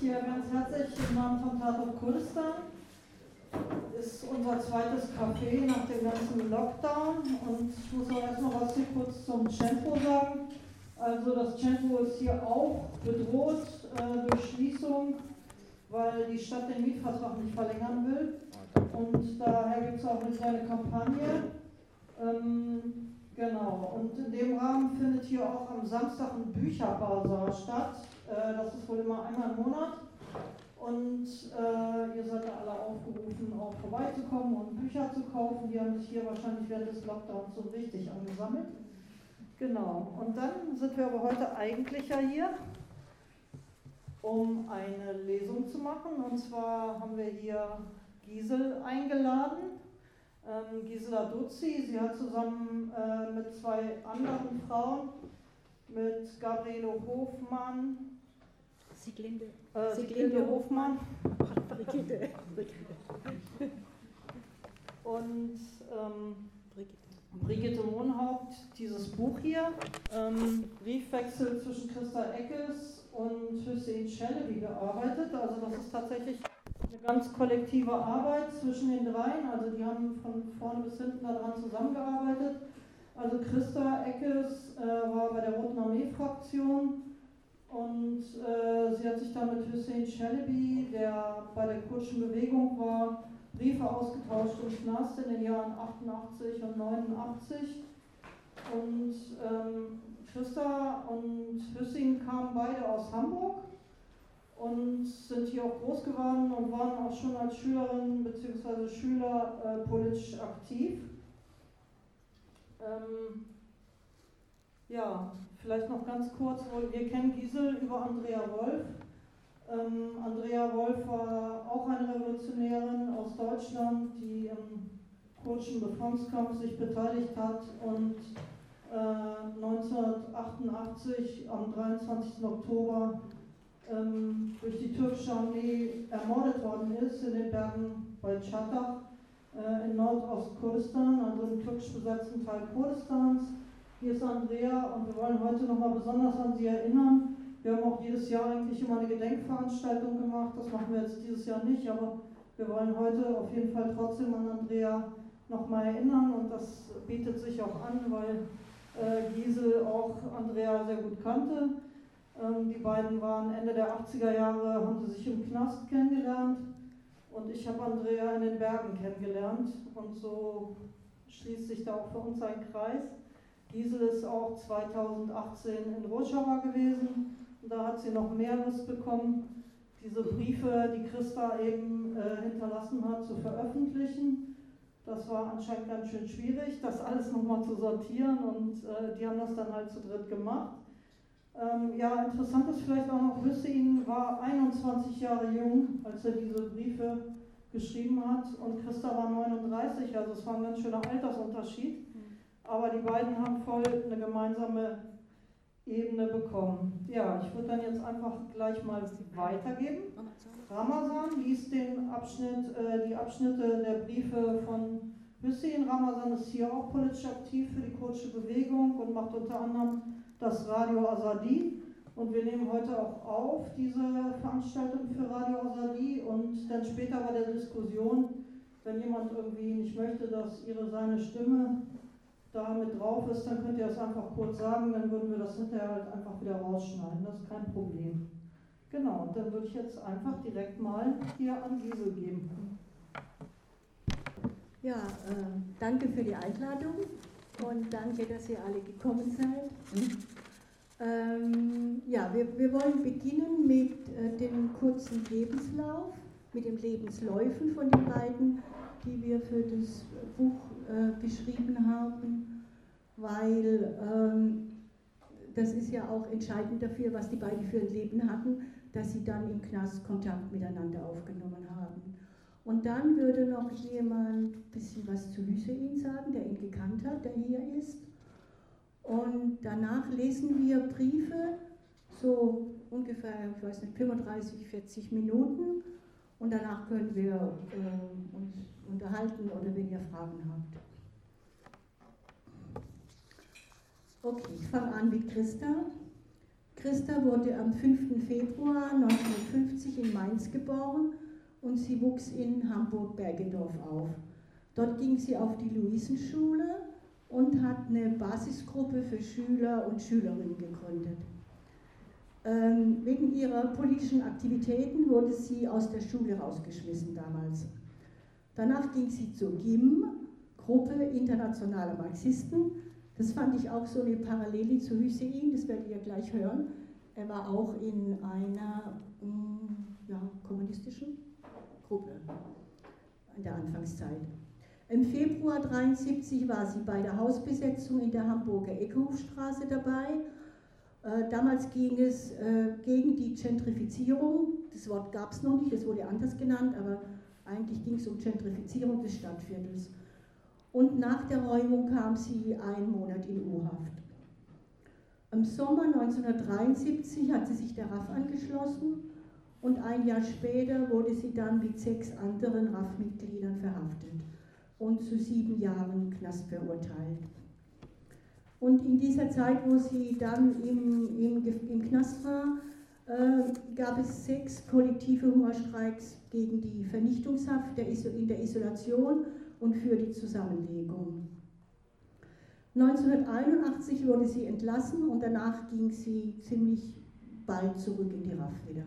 hier ganz herzlich im Namen von Tatort Kurdistan. Ist unser zweites Café nach dem ganzen Lockdown und ich muss auch erstmal was hier kurz zum Centro sagen. Also das Centro ist hier auch bedroht äh, durch Schließung, weil die Stadt den Mietvertrag nicht verlängern will. Und daher gibt es auch eine kleine Kampagne. Ähm, Genau, und in dem Rahmen findet hier auch am Samstag ein Bücherbasar statt. Äh, das ist wohl immer einmal im Monat. Und äh, ihr seid da alle aufgerufen, auch vorbeizukommen und Bücher zu kaufen. Die haben sich hier wahrscheinlich während des Lockdowns so richtig angesammelt. Genau, und dann sind wir aber heute eigentlich ja hier, um eine Lesung zu machen. Und zwar haben wir hier Giesel eingeladen ähm, Gisela Duzzi. Sie hat zusammen äh, mit zwei anderen Frauen, mit Gabriele Hofmann, Sieglinde, äh, Sieglinde Hofmann Brigitte. und ähm, Brigitte Mohnhaupt dieses Buch hier, ähm, Briefwechsel zwischen Christa Eckes und Hussein Celebi gearbeitet. Also das ist tatsächlich eine ganz kollektive Arbeit zwischen den dreien. Also die haben von vorne bis hinten daran zusammengearbeitet. Also Christa Eckes äh, war bei der Roten Armee-Fraktion und äh, sie hat sich dann mit Hussein Chalabi, der bei der kurdischen Bewegung war, Briefe ausgetauscht im Knast in den Jahren 88 und 89. Und ähm, Christa und Hüssing kamen beide aus Hamburg und sind hier auch groß geworden und waren auch schon als Schülerin bzw. Schüler äh, politisch aktiv. Ähm, ja, vielleicht noch ganz kurz, wir kennen Giesel über Andrea Wolf. Ähm, Andrea Wolf war auch eine Revolutionärin aus Deutschland, die im kurdischen Befreiungskampf sich beteiligt hat und äh, 1988 am 23. Oktober ähm, durch die türkische Armee ermordet worden ist in den Bergen bei Çatak äh, in Nordostkurdistan, also im türkisch besetzten Teil Kurdistans. Hier ist Andrea und wir wollen heute nochmal besonders an sie erinnern. Wir haben auch jedes Jahr eigentlich immer eine Gedenkveranstaltung gemacht. Das machen wir jetzt dieses Jahr nicht, aber wir wollen heute auf jeden Fall trotzdem an Andrea nochmal erinnern und das bietet sich auch an, weil äh, Giesel auch Andrea sehr gut kannte. Ähm, die beiden waren Ende der 80er Jahre, haben sie sich im Knast kennengelernt und ich habe Andrea in den Bergen kennengelernt und so schließt sich da auch für uns ein Kreis. Giesel ist auch 2018 in Rojava gewesen und da hat sie noch mehr Lust bekommen, diese Briefe, die Christa eben äh, hinterlassen hat, zu veröffentlichen. Das war anscheinend ganz schön schwierig, das alles nochmal zu sortieren und äh, die haben das dann halt zu dritt gemacht. Ähm, ja, interessant ist vielleicht auch noch, Hüssein war 21 Jahre jung, als er diese Briefe geschrieben hat und Christa war 39, also es war ein ganz schöner Altersunterschied. Aber die beiden haben voll eine gemeinsame Ebene bekommen. Ja, ich würde dann jetzt einfach gleich mal weitergeben. Ramazan liest den Abschnitt, äh, die Abschnitte der Briefe von Hüssein. Ramazan ist hier auch politisch aktiv für die kurdische Bewegung und macht unter anderem das Radio Azadi. Und wir nehmen heute auch auf diese Veranstaltung für Radio Azadi und dann später bei der Diskussion, wenn jemand irgendwie nicht möchte, dass ihre seine Stimme da mit drauf ist, dann könnt ihr das einfach kurz sagen, dann würden wir das hinterher halt einfach wieder rausschneiden. Das ist kein Problem. Genau, und dann würde ich jetzt einfach direkt mal hier an Gisel geben. Ja, äh, danke für die Einladung und danke, dass ihr alle gekommen seid. Ähm, ja, wir, wir wollen beginnen mit äh, dem kurzen Lebenslauf, mit den Lebensläufen von den beiden, die wir für das Buch äh, geschrieben haben, weil ähm, das ist ja auch entscheidend dafür, was die beiden für ein Leben hatten, dass sie dann im Knast Kontakt miteinander aufgenommen haben. Und dann würde noch jemand ein bisschen was zu Hüseyin sagen, der ihn gekannt hat, der hier ist. Und danach lesen wir Briefe, so ungefähr, ich weiß nicht, 35, 40 Minuten. Und danach können wir äh, uns unterhalten oder wenn ihr Fragen habt. Okay, ich fange an mit Christa. Christa wurde am 5. Februar 1950 Mainz geboren und sie wuchs in Hamburg-Bergendorf auf. Dort ging sie auf die Luisenschule und hat eine Basisgruppe für Schüler und Schülerinnen gegründet. Ähm, wegen ihrer politischen Aktivitäten wurde sie aus der Schule rausgeschmissen damals. Danach ging sie zur GIM, Gruppe internationaler Marxisten. Das fand ich auch so eine Parallele zu Hüseyin, das werdet ihr gleich hören. Er war auch in einer mm, ja, kommunistischen Gruppe in der Anfangszeit. Im Februar 1973 war sie bei der Hausbesetzung in der Hamburger Eckhofstraße dabei. Äh, damals ging es äh, gegen die Gentrifizierung. Das Wort gab es noch nicht, das wurde anders genannt, aber eigentlich ging es um Gentrifizierung des Stadtviertels. Und nach der Räumung kam sie einen Monat in U-Haft. Im Sommer 1973 hat sie sich der RAF angeschlossen und ein Jahr später wurde sie dann mit sechs anderen RAF-Mitgliedern verhaftet und zu sieben Jahren Knast verurteilt. Und in dieser Zeit, wo sie dann im, im, im Knast war, äh, gab es sechs kollektive Hungerstreiks gegen die Vernichtungshaft in der Isolation und für die Zusammenlegung. 1981 wurde sie entlassen und danach ging sie ziemlich bald zurück in die RAF wieder.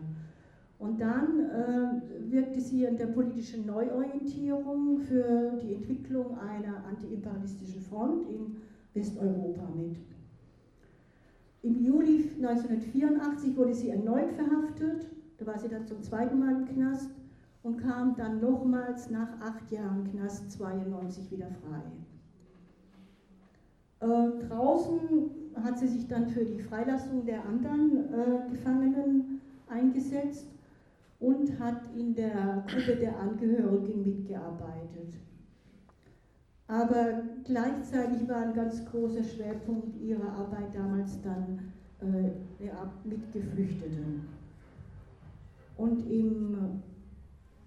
Und dann äh, wirkte sie an der politischen Neuorientierung für die Entwicklung einer antiimperialistischen Front in Westeuropa mit. Im Juli 1984 wurde sie erneut verhaftet, da war sie dann zum zweiten Mal im Knast und kam dann nochmals nach acht Jahren Knast 92 wieder frei. Äh, draußen hat sie sich dann für die Freilassung der anderen äh, Gefangenen eingesetzt und hat in der Gruppe der Angehörigen mitgearbeitet. Aber gleichzeitig war ein ganz großer Schwerpunkt ihrer Arbeit damals dann äh, mit Geflüchteten. Und im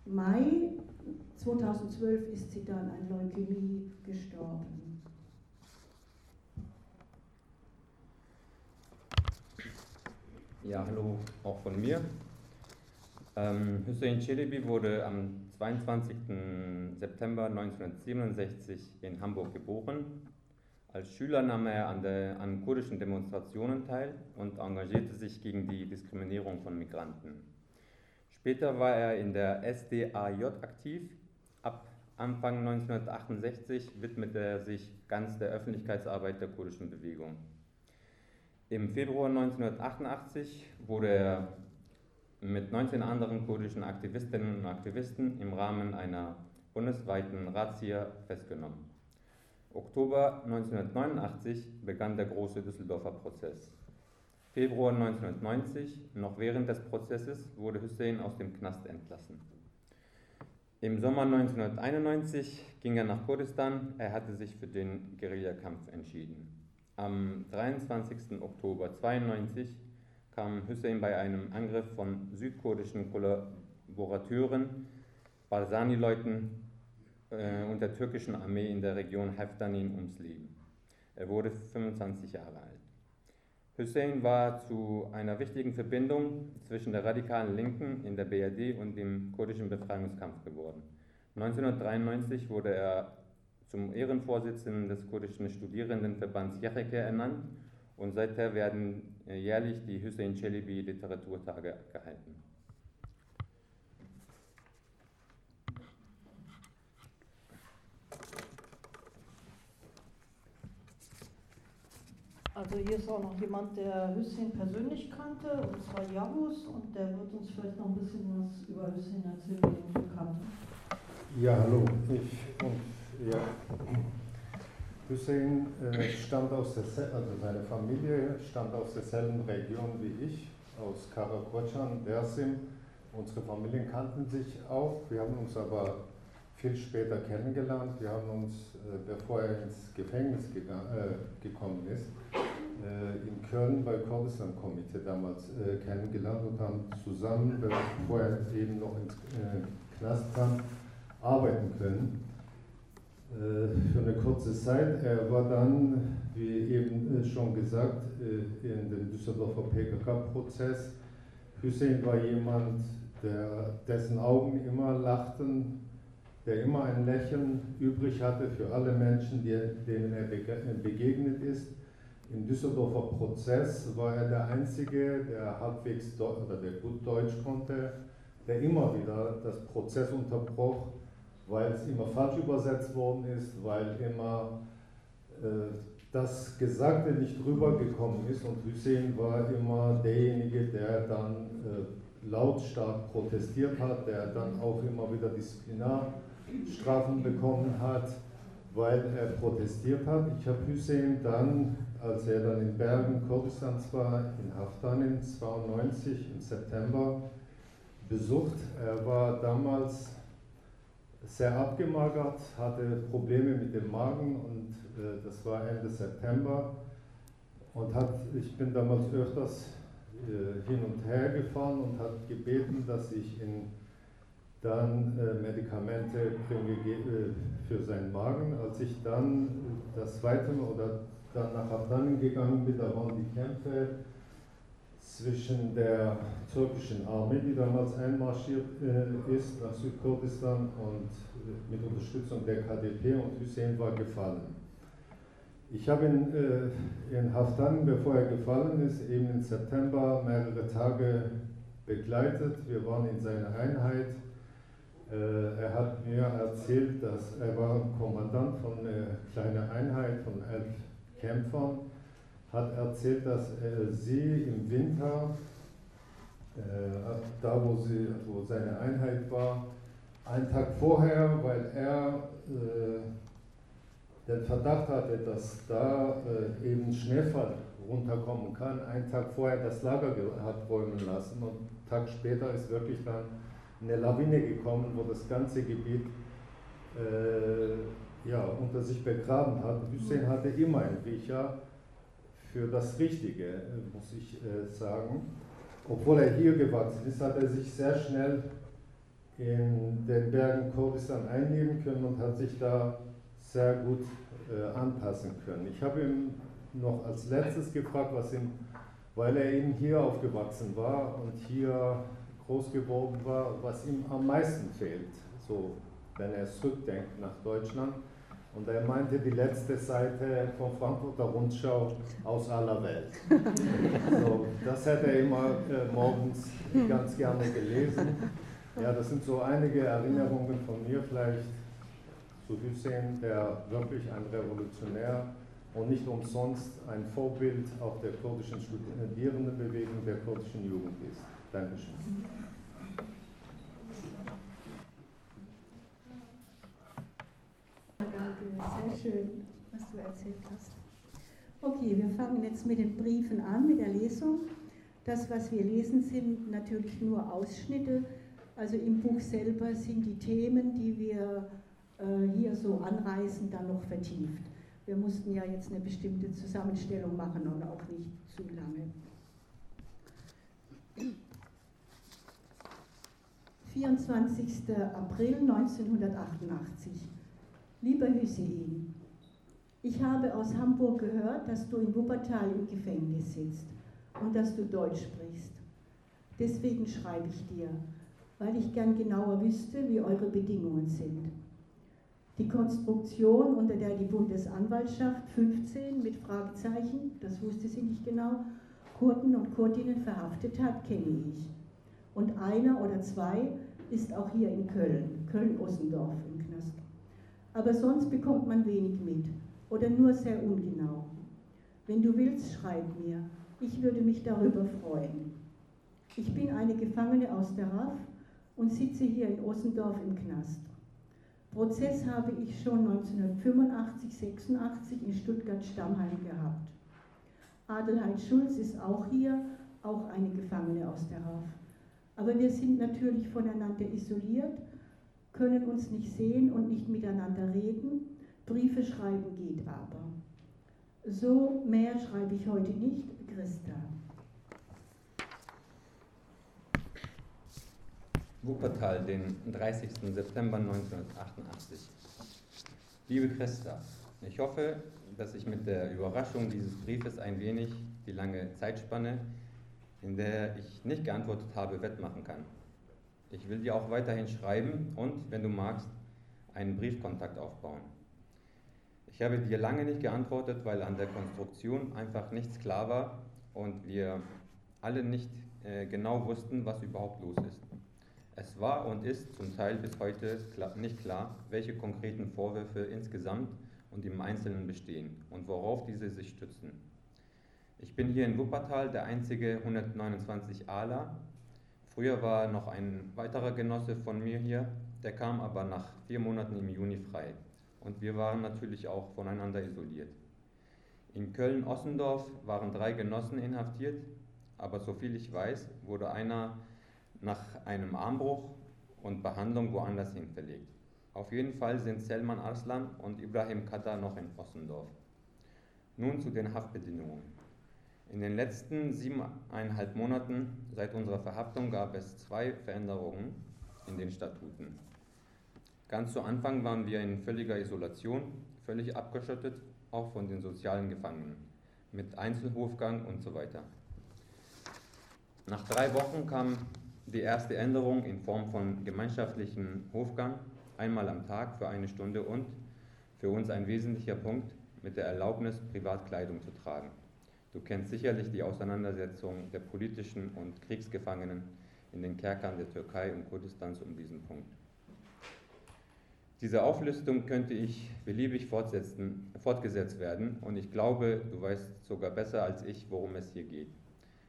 Mai 2012 ist sie dann an Leukämie gestorben. Ja, hallo auch von mir. Ähm, Hussein Çelebi wurde am 22. September 1967 in Hamburg geboren. Als Schüler nahm er an, der, an kurdischen Demonstrationen teil und engagierte sich gegen die Diskriminierung von Migranten. Später war er in der SDAJ aktiv. Ab Anfang 1968 widmete er sich ganz der Öffentlichkeitsarbeit der kurdischen Bewegung. Im Februar 1988 wurde er mit 19 anderen kurdischen Aktivistinnen und Aktivisten im Rahmen einer bundesweiten Razzia festgenommen. Oktober 1989 begann der große Düsseldorfer Prozess. Februar 1990, noch während des Prozesses, wurde Hussein aus dem Knast entlassen. Im Sommer 1991 ging er nach Kurdistan, er hatte sich für den Guerillakampf entschieden. Am 23. Oktober 1992 kam Hussein bei einem Angriff von südkurdischen Kollaborateuren, Barzani-Leuten äh, und der türkischen Armee in der Region Heftanin ums Leben. Er wurde 25 Jahre alt. Hussein war zu einer wichtigen Verbindung zwischen der radikalen Linken in der BRD und dem kurdischen Befreiungskampf geworden. 1993 wurde er zum Ehrenvorsitzenden des kurdischen Studierendenverbands Yacheke ernannt und seither werden jährlich die Hussein Celebi Literaturtage gehalten. Also hier ist auch noch jemand, der Hüssein persönlich kannte, und zwar Yavuz, und der wird uns vielleicht noch ein bisschen was über Hüssein erzählen, den bekannt. Ja, hallo. Ich und ja. Hussein äh, stammt aus der, also seine Familie stammt aus derselben Region wie ich, aus Karakocan, Dersim. Unsere Familien kannten sich auch. Wir haben uns aber viel später kennengelernt. Wir haben uns, äh, bevor er ins Gefängnis gegangen, äh, gekommen ist, äh, in Köln bei Kurdistan Komitee damals äh, kennengelernt und haben zusammen, bevor er eben noch ins äh, Knast kam, arbeiten können. Äh, für eine kurze Zeit. Er war dann, wie eben äh, schon gesagt, äh, in dem Düsseldorfer PKK-Prozess. Hussein war jemand, der, dessen Augen immer lachten, der immer ein Lächeln übrig hatte für alle Menschen, die, denen er begegnet ist. Im Düsseldorfer Prozess war er der Einzige, der halbwegs oder der gut Deutsch konnte, der immer wieder das Prozess unterbroch, weil es immer falsch übersetzt worden ist, weil immer äh, das Gesagte nicht rübergekommen ist und Hussein war immer derjenige, der dann äh, lautstark protestiert hat, der dann auch immer wieder Disziplinarstrafen bekommen hat, weil er protestiert hat. Ich habe Hussein dann als er dann in Bergen, Kurdistans war, in Haftanin 92 im September besucht. Er war damals sehr abgemagert, hatte Probleme mit dem Magen und äh, das war Ende September. Und hat, ich bin damals öfters äh, hin und her gefahren und hat gebeten, dass ich ihm dann äh, Medikamente äh, für seinen Magen. Als ich dann das zweite oder dann nach Afghanistan gegangen bin, da waren die Kämpfe zwischen der türkischen Armee, die damals einmarschiert äh, ist nach Südkurdistan und äh, mit Unterstützung der KDP und Hussein war gefallen. Ich habe ihn äh, in Haftan, bevor er gefallen ist, eben im September mehrere Tage begleitet. Wir waren in seiner Einheit. Äh, er hat mir erzählt, dass er war Kommandant von einer kleinen Einheit von elf Kämpfern, hat erzählt, dass äh, sie im Winter, äh, da wo, sie, wo seine Einheit war, einen Tag vorher, weil er äh, den Verdacht hatte, dass da äh, eben Schneefall runterkommen kann, einen Tag vorher das Lager hat räumen lassen und einen Tag später ist wirklich dann eine Lawine gekommen, wo das ganze Gebiet äh, ja, unter sich begraben hat. Hussein hatte immer einen Riecher für das Richtige, muss ich äh, sagen. Obwohl er hier gewachsen ist, hat er sich sehr schnell in den Bergen Kurdistan einnehmen können und hat sich da sehr gut äh, anpassen können. Ich habe ihn noch als letztes gefragt, was ihm, weil er eben hier aufgewachsen war und hier groß geworden war, was ihm am meisten fehlt, so wenn er zurückdenkt nach Deutschland. Und er meinte die letzte Seite von Frankfurter Rundschau aus aller Welt. So, das hätte er immer äh, morgens ganz gerne gelesen. Ja, das sind so einige Erinnerungen von mir vielleicht zu Hussein, der wirklich ein Revolutionär und nicht umsonst ein Vorbild auch der kurdischen Studierendenbewegung, der kurdischen Jugend ist. Dankeschön. Danke, sehr schön, was du erzählt hast. Okay, wir fangen jetzt mit den Briefen an, mit der Lesung. Das, was wir lesen, sind natürlich nur Ausschnitte. Also im Buch selber sind die Themen, die wir äh, hier so anreißen, dann noch vertieft. Wir mussten ja jetzt eine bestimmte Zusammenstellung machen und auch nicht zu lange. 24. April 1988. Lieber Hüseyin, ich habe aus Hamburg gehört, dass du in Wuppertal im Gefängnis sitzt und dass du Deutsch sprichst. Deswegen schreibe ich dir, weil ich gern genauer wüsste, wie eure Bedingungen sind. Die Konstruktion, unter der die Bundesanwaltschaft 15 mit Fragezeichen, das wusste sie nicht genau, Kurden und Kurdinnen verhaftet hat, kenne ich. Und einer oder zwei ist auch hier in Köln, Köln-Ossendorf aber sonst bekommt man wenig mit oder nur sehr ungenau. Wenn du willst, schreib mir. Ich würde mich darüber freuen. Ich bin eine Gefangene aus der RAF und sitze hier in Ossendorf im Knast. Prozess habe ich schon 1985, 86 in Stuttgart-Stammheim gehabt. Adelheid Schulz ist auch hier, auch eine Gefangene aus der RAF. Aber wir sind natürlich voneinander isoliert können uns nicht sehen und nicht miteinander reden. Briefe schreiben geht aber. So mehr schreibe ich heute nicht, Christa. Wuppertal, den 30. September 1988. Liebe Christa, ich hoffe, dass ich mit der Überraschung dieses Briefes ein wenig die lange Zeitspanne, in der ich nicht geantwortet habe, wettmachen kann. Ich will dir auch weiterhin schreiben und, wenn du magst, einen Briefkontakt aufbauen. Ich habe dir lange nicht geantwortet, weil an der Konstruktion einfach nichts klar war und wir alle nicht äh, genau wussten, was überhaupt los ist. Es war und ist zum Teil bis heute nicht klar, welche konkreten Vorwürfe insgesamt und im Einzelnen bestehen und worauf diese sich stützen. Ich bin hier in Wuppertal der einzige 129 ALA. Früher war noch ein weiterer Genosse von mir hier, der kam aber nach vier Monaten im Juni frei. Und wir waren natürlich auch voneinander isoliert. In Köln-Ossendorf waren drei Genossen inhaftiert, aber soviel ich weiß, wurde einer nach einem Armbruch und Behandlung woanders hin verlegt. Auf jeden Fall sind Selman Arslan und Ibrahim Kata noch in Ossendorf. Nun zu den Haftbedingungen. In den letzten siebeneinhalb Monaten seit unserer Verhaftung gab es zwei Veränderungen in den Statuten. Ganz zu Anfang waren wir in völliger Isolation, völlig abgeschottet, auch von den sozialen Gefangenen, mit Einzelhofgang und so weiter. Nach drei Wochen kam die erste Änderung in Form von gemeinschaftlichen Hofgang, einmal am Tag für eine Stunde und für uns ein wesentlicher Punkt mit der Erlaubnis, Privatkleidung zu tragen. Du kennst sicherlich die Auseinandersetzung der politischen und Kriegsgefangenen in den Kerkern der Türkei und Kurdistans um diesen Punkt. Diese Auflistung könnte ich beliebig fortgesetzt werden und ich glaube, du weißt sogar besser als ich, worum es hier geht.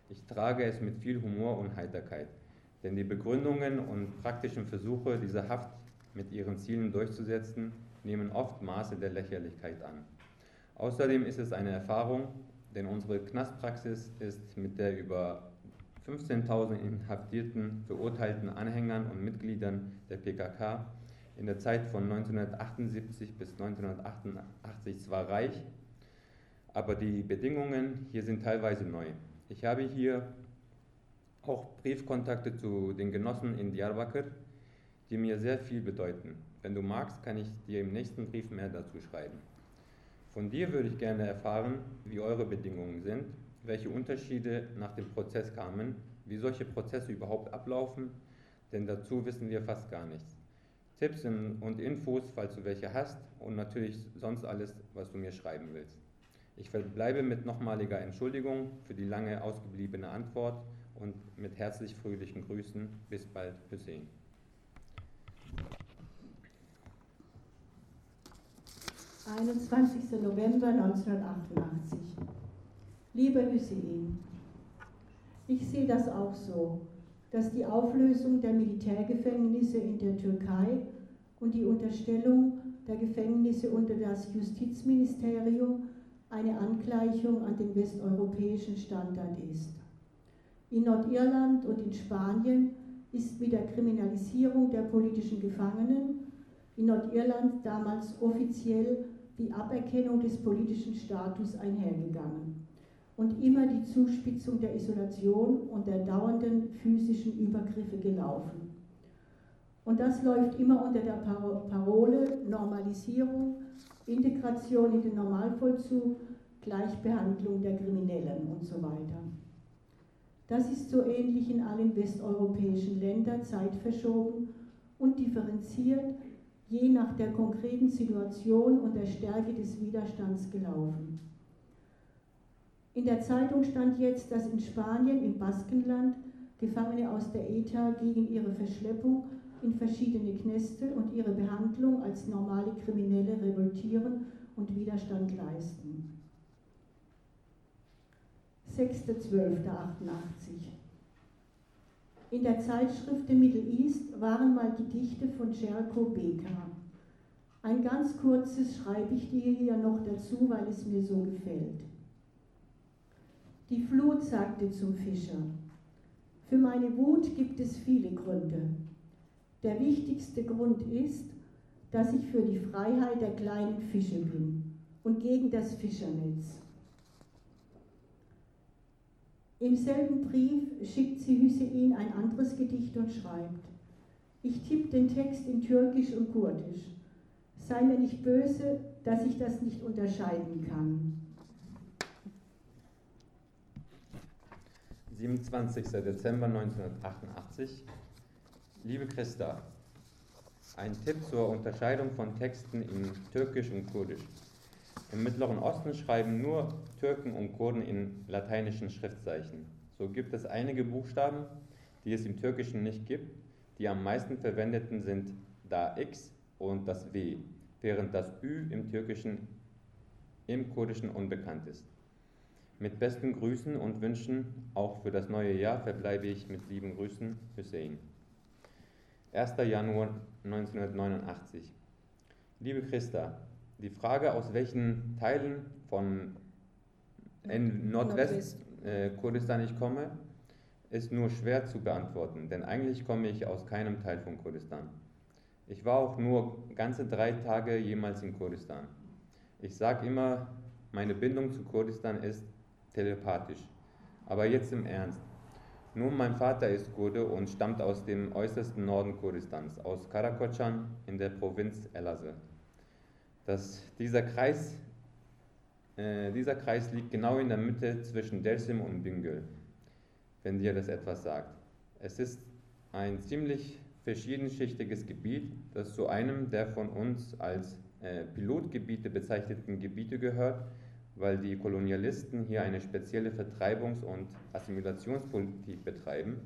Ich trage es mit viel Humor und Heiterkeit, denn die Begründungen und praktischen Versuche, diese Haft mit ihren Zielen durchzusetzen, nehmen oft Maße der Lächerlichkeit an. Außerdem ist es eine Erfahrung, denn unsere Knastpraxis ist mit der über 15.000 inhaftierten, verurteilten Anhängern und Mitgliedern der PKK in der Zeit von 1978 bis 1988 zwar reich, aber die Bedingungen hier sind teilweise neu. Ich habe hier auch Briefkontakte zu den Genossen in Diyarbakir, die mir sehr viel bedeuten. Wenn du magst, kann ich dir im nächsten Brief mehr dazu schreiben. Von dir würde ich gerne erfahren, wie eure Bedingungen sind, welche Unterschiede nach dem Prozess kamen, wie solche Prozesse überhaupt ablaufen, denn dazu wissen wir fast gar nichts. Tipps und Infos, falls du welche hast und natürlich sonst alles, was du mir schreiben willst. Ich verbleibe mit nochmaliger Entschuldigung für die lange ausgebliebene Antwort und mit herzlich fröhlichen Grüßen. Bis bald, Hussein. »21. November 1988. Lieber Hussein, ich sehe das auch so dass die Auflösung der Militärgefängnisse in der Türkei und die Unterstellung der Gefängnisse unter das Justizministerium eine Angleichung an den westeuropäischen Standard ist. In Nordirland und in Spanien ist mit der Kriminalisierung der politischen Gefangenen in Nordirland damals offiziell die Aberkennung des politischen Status einhergegangen und immer die Zuspitzung der Isolation und der dauernden physischen Übergriffe gelaufen. Und das läuft immer unter der Parole Normalisierung, Integration in den Normalvollzug, Gleichbehandlung der Kriminellen und so weiter. Das ist so ähnlich in allen westeuropäischen Ländern zeitverschoben und differenziert je nach der konkreten Situation und der Stärke des Widerstands gelaufen. In der Zeitung stand jetzt, dass in Spanien, im Baskenland, Gefangene aus der ETA gegen ihre Verschleppung in verschiedene Knäste und ihre Behandlung als normale Kriminelle revoltieren und Widerstand leisten. 6.12.88 In der Zeitschrift The Middle East waren mal Gedichte von Jerko Beker. Ein ganz kurzes schreibe ich dir hier noch dazu, weil es mir so gefällt. Die Flut sagte zum Fischer, für meine Wut gibt es viele Gründe. Der wichtigste Grund ist, dass ich für die Freiheit der kleinen Fische bin und gegen das Fischernetz. Im selben Brief schickt sie Hüseyin ein anderes Gedicht und schreibt, ich tippe den Text in Türkisch und Kurdisch. Sei mir nicht böse, dass ich das nicht unterscheiden kann. 27. Dezember 1988. Liebe Christa, ein Tipp zur Unterscheidung von Texten in Türkisch und Kurdisch. Im Mittleren Osten schreiben nur Türken und Kurden in lateinischen Schriftzeichen. So gibt es einige Buchstaben, die es im Türkischen nicht gibt. Die am meisten verwendeten sind da X und das W, während das Ü im Türkischen im Kurdischen unbekannt ist. Mit besten Grüßen und Wünschen auch für das neue Jahr verbleibe ich mit lieben Grüßen Hussein. 1. Januar 1989. Liebe Christa, die Frage, aus welchen Teilen von Nordwest-Kurdistan äh, ich komme, ist nur schwer zu beantworten, denn eigentlich komme ich aus keinem Teil von Kurdistan. Ich war auch nur ganze drei Tage jemals in Kurdistan. Ich sage immer, meine Bindung zu Kurdistan ist telepathisch. Aber jetzt im Ernst. Nun, mein Vater ist Kurde und stammt aus dem äußersten Norden Kurdistans, aus Karakocan in der Provinz Elazığ. Das, dieser, Kreis, äh, dieser Kreis liegt genau in der Mitte zwischen Dersim und Bingöl, wenn dir das etwas sagt. Es ist ein ziemlich verschiedenschichtiges Gebiet, das zu einem der von uns als äh, Pilotgebiete bezeichneten Gebiete gehört, weil die Kolonialisten hier eine spezielle Vertreibungs- und Assimilationspolitik betreiben.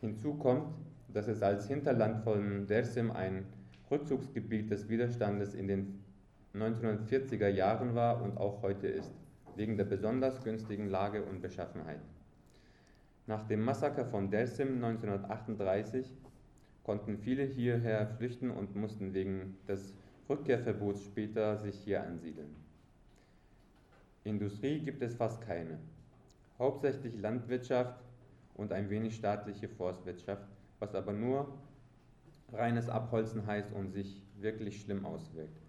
Hinzu kommt, dass es als Hinterland von Dersim ein Rückzugsgebiet des Widerstandes in den 1940er Jahren war und auch heute ist, wegen der besonders günstigen Lage und Beschaffenheit. Nach dem Massaker von Dersim 1938 konnten viele hierher flüchten und mussten wegen des Rückkehrverbots später sich hier ansiedeln. Industrie gibt es fast keine. Hauptsächlich Landwirtschaft und ein wenig staatliche Forstwirtschaft, was aber nur reines Abholzen heißt und sich wirklich schlimm auswirkt.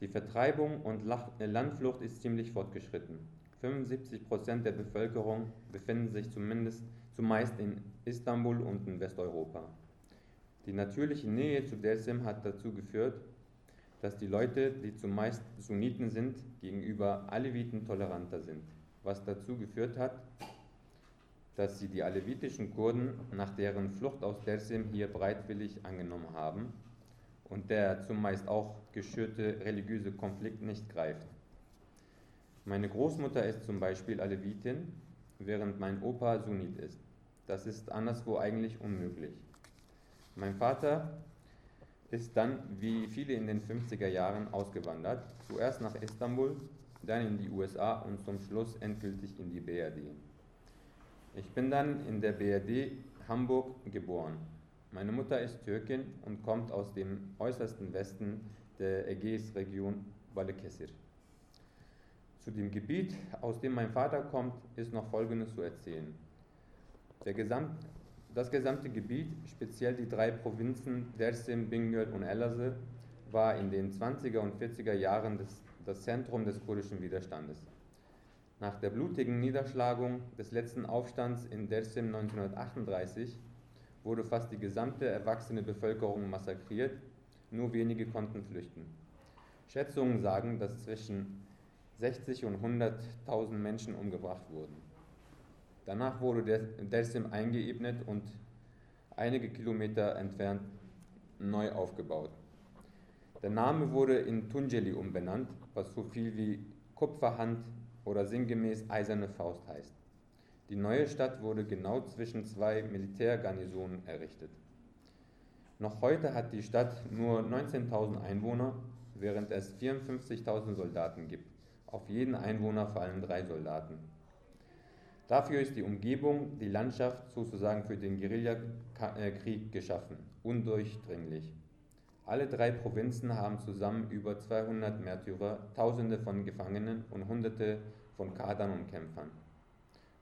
Die Vertreibung und Landflucht ist ziemlich fortgeschritten. 75 Prozent der Bevölkerung befinden sich zumindest zumeist in Istanbul und in Westeuropa. Die natürliche Nähe zu Dersim hat dazu geführt, dass die Leute, die zumeist Sunniten sind, gegenüber Aleviten toleranter sind, was dazu geführt hat, dass sie die alevitischen Kurden nach deren Flucht aus Dersim hier bereitwillig angenommen haben und der zumeist auch geschürte religiöse Konflikt nicht greift. Meine Großmutter ist zum Beispiel Alevitin, während mein Opa Sunnit ist. Das ist anderswo eigentlich unmöglich. Mein Vater ist dann, wie viele in den 50er Jahren, ausgewandert, zuerst nach Istanbul, dann in die USA und zum Schluss endgültig in die BRD. Ich bin dann in der BRD Hamburg geboren. Meine Mutter ist Türkin und kommt aus dem äußersten Westen der Ägäisregion Balıkesir. Zu dem Gebiet, aus dem mein Vater kommt, ist noch Folgendes zu erzählen. Gesamt, das gesamte Gebiet, speziell die drei Provinzen Dersim, Bingöl und Elazığ, war in den 20er und 40er Jahren das, das Zentrum des kurdischen Widerstandes. Nach der blutigen Niederschlagung des letzten Aufstands in Dersim 1938 wurde fast die gesamte erwachsene Bevölkerung massakriert, nur wenige konnten flüchten. Schätzungen sagen, dass zwischen 60 und 100.000 Menschen umgebracht wurden. Danach wurde der Dersim eingeebnet und einige Kilometer entfernt neu aufgebaut. Der Name wurde in Tunjeli umbenannt, was so viel wie Kupferhand oder sinngemäß eiserne Faust heißt. Die neue Stadt wurde genau zwischen zwei Militärgarnisonen errichtet. Noch heute hat die Stadt nur 19.000 Einwohner, während es 54.000 Soldaten gibt. Auf jeden Einwohner fallen drei Soldaten. Dafür ist die Umgebung, die Landschaft sozusagen für den Guerillakrieg geschaffen, undurchdringlich. Alle drei Provinzen haben zusammen über 200 Märtyrer, Tausende von Gefangenen und Hunderte von Kadern und Kämpfern.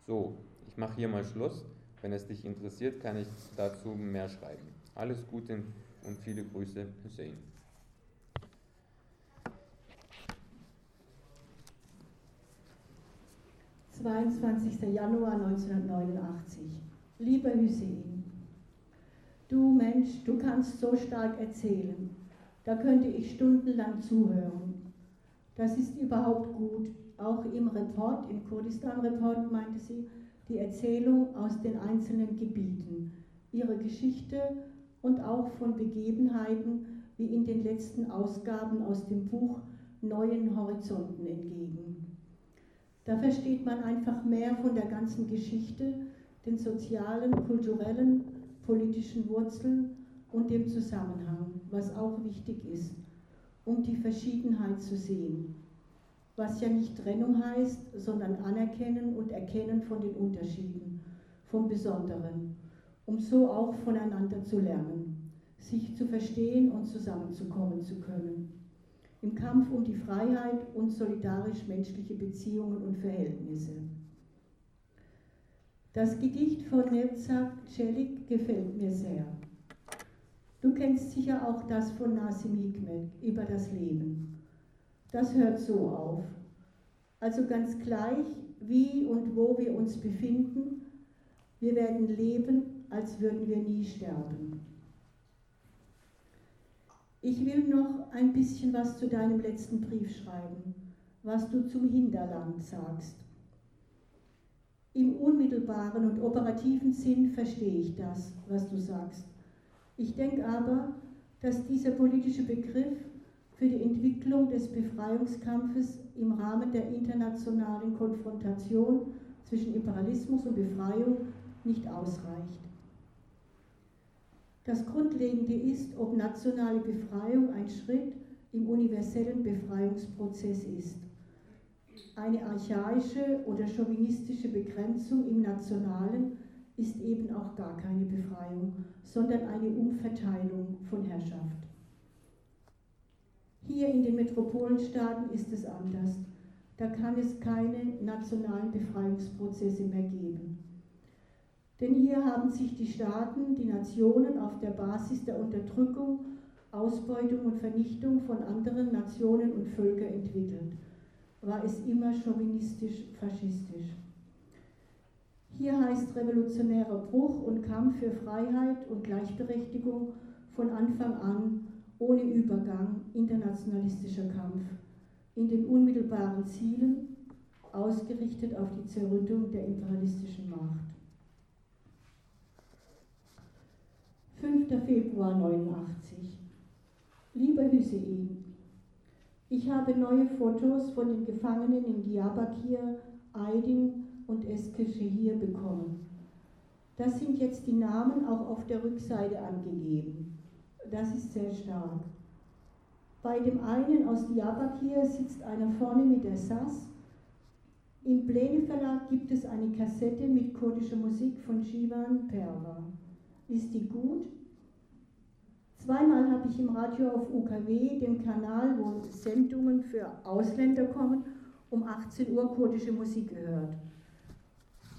So, ich mache hier mal Schluss. Wenn es dich interessiert, kann ich dazu mehr schreiben. Alles Gute und viele Grüße, Hussein. 22. Januar 1989. Lieber Hüseyin, du Mensch, du kannst so stark erzählen. Da könnte ich stundenlang zuhören. Das ist überhaupt gut. Auch im Report, im Kurdistan-Report meinte sie, die Erzählung aus den einzelnen Gebieten. ihrer Geschichte und auch von Begebenheiten wie in den letzten Ausgaben aus dem Buch Neuen Horizonten entgegen. Da versteht man einfach mehr von der ganzen Geschichte, den sozialen, kulturellen, politischen Wurzeln und dem Zusammenhang, was auch wichtig ist, um die Verschiedenheit zu sehen, was ja nicht Trennung heißt, sondern Anerkennen und Erkennen von den Unterschieden, vom Besonderen, um so auch voneinander zu lernen, sich zu verstehen und zusammenzukommen zu können, im Kampf um die Freiheit und solidarisch menschliche Beziehungen und Verhältnisse. Das Gedicht von Nevzat Celik gefällt mir sehr. Du kennst sicher auch das von Nasim Hikmet über das Leben. Das hört so auf. Also ganz gleich, wie und wo wir uns befinden, wir werden leben, als würden wir nie sterben. Ich will noch ein bisschen was zu deinem letzten Brief schreiben, was du zum Hinterland sagst. Im unmittelbaren und operativen Sinn verstehe ich das, was du sagst. Ich denke aber, dass dieser politische Begriff für die Entwicklung des Befreiungskampfes im Rahmen der internationalen Konfrontation zwischen Imperialismus und Befreiung nicht ausreicht. Das Grundlegende ist, ob nationale Befreiung ein Schritt im universellen Befreiungsprozess ist. Eine archaische oder chauvinistische Begrenzung im Nationalen ist eben auch gar keine Befreiung, sondern eine Umverteilung von Herrschaft. Hier in den Metropolenstaaten ist es anders. Da kann es keine nationalen Befreiungsprozesse mehr geben. Denn hier haben sich die Staaten, die Nationen auf der Basis der Unterdrückung, Ausbeutung und Vernichtung von anderen Nationen und Völkern entwickelt. War es immer chauvinistisch-faschistisch. Hier heißt revolutionärer Bruch und Kampf für Freiheit und Gleichberechtigung von Anfang an ohne Übergang internationalistischer Kampf in den unmittelbaren Zielen, ausgerichtet auf die Zerrüttung der imperialistischen Macht. 5. Februar 89. Lieber Hüseyin, ich habe neue Fotos von den Gefangenen in Diyarbakir, Aydin und Eskişehir bekommen. Das sind jetzt die Namen auch auf der Rückseite angegeben. Das ist sehr stark. Bei dem einen aus Diyarbakir sitzt einer vorne mit der SAS. Im Pläne Verlag gibt es eine Kassette mit kurdischer Musik von Shivan Perva. Ist die gut? Zweimal habe ich im Radio auf UKW, dem Kanal, wo Sendungen für Ausländer kommen, um 18 Uhr kurdische Musik gehört.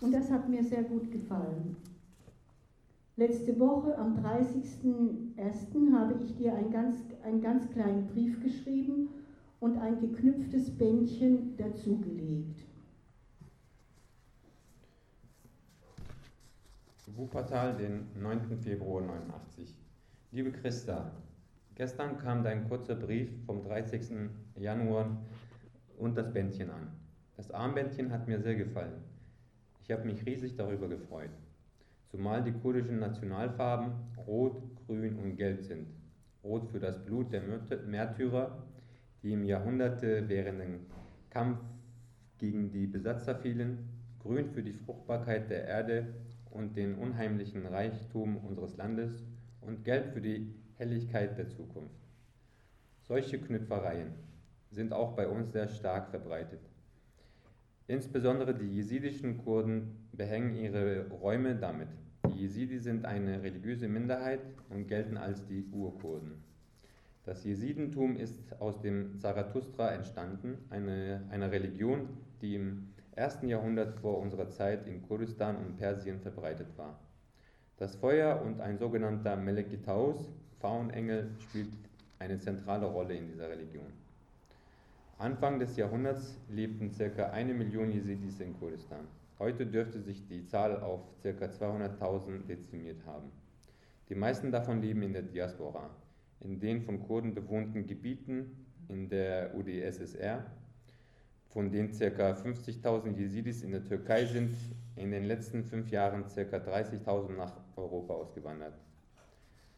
Und das hat mir sehr gut gefallen. Letzte Woche, am 30.01., habe ich dir einen ganz, einen ganz kleinen Brief geschrieben und ein geknüpftes Bändchen dazugelegt. Wuppertal, den 9. Februar 89. Liebe Christa, gestern kam dein kurzer Brief vom 30. Januar und das Bändchen an. Das Armbändchen hat mir sehr gefallen. Ich habe mich riesig darüber gefreut, zumal die kurdischen Nationalfarben Rot, Grün und Gelb sind. Rot für das Blut der Märtyrer, die im Jahrhunderte währenden Kampf gegen die Besatzer fielen, Grün für die Fruchtbarkeit der Erde und den unheimlichen Reichtum unseres Landes und Gelb für die Helligkeit der Zukunft. Solche Knüpfereien sind auch bei uns sehr stark verbreitet. Insbesondere die jesidischen Kurden behängen ihre Räume damit. Die Jesidi sind eine religiöse Minderheit und gelten als die Urkurden. Das Jesidentum ist aus dem Zarathustra entstanden, eine, einer Religion, die im ersten Jahrhundert vor unserer Zeit in Kurdistan und Persien verbreitet war. Das Feuer und ein sogenannter Melekitaus, Faunengel, spielt eine zentrale Rolle in dieser Religion. Anfang des Jahrhunderts lebten ca. eine Million Jesidis in Kurdistan. Heute dürfte sich die Zahl auf ca. 200.000 dezimiert haben. Die meisten davon leben in der Diaspora, in den von Kurden bewohnten Gebieten in der UdSSR, von denen ca. 50.000 Jesidis in der Türkei sind, in den letzten fünf Jahren ca. 30.000 nach Europa ausgewandert.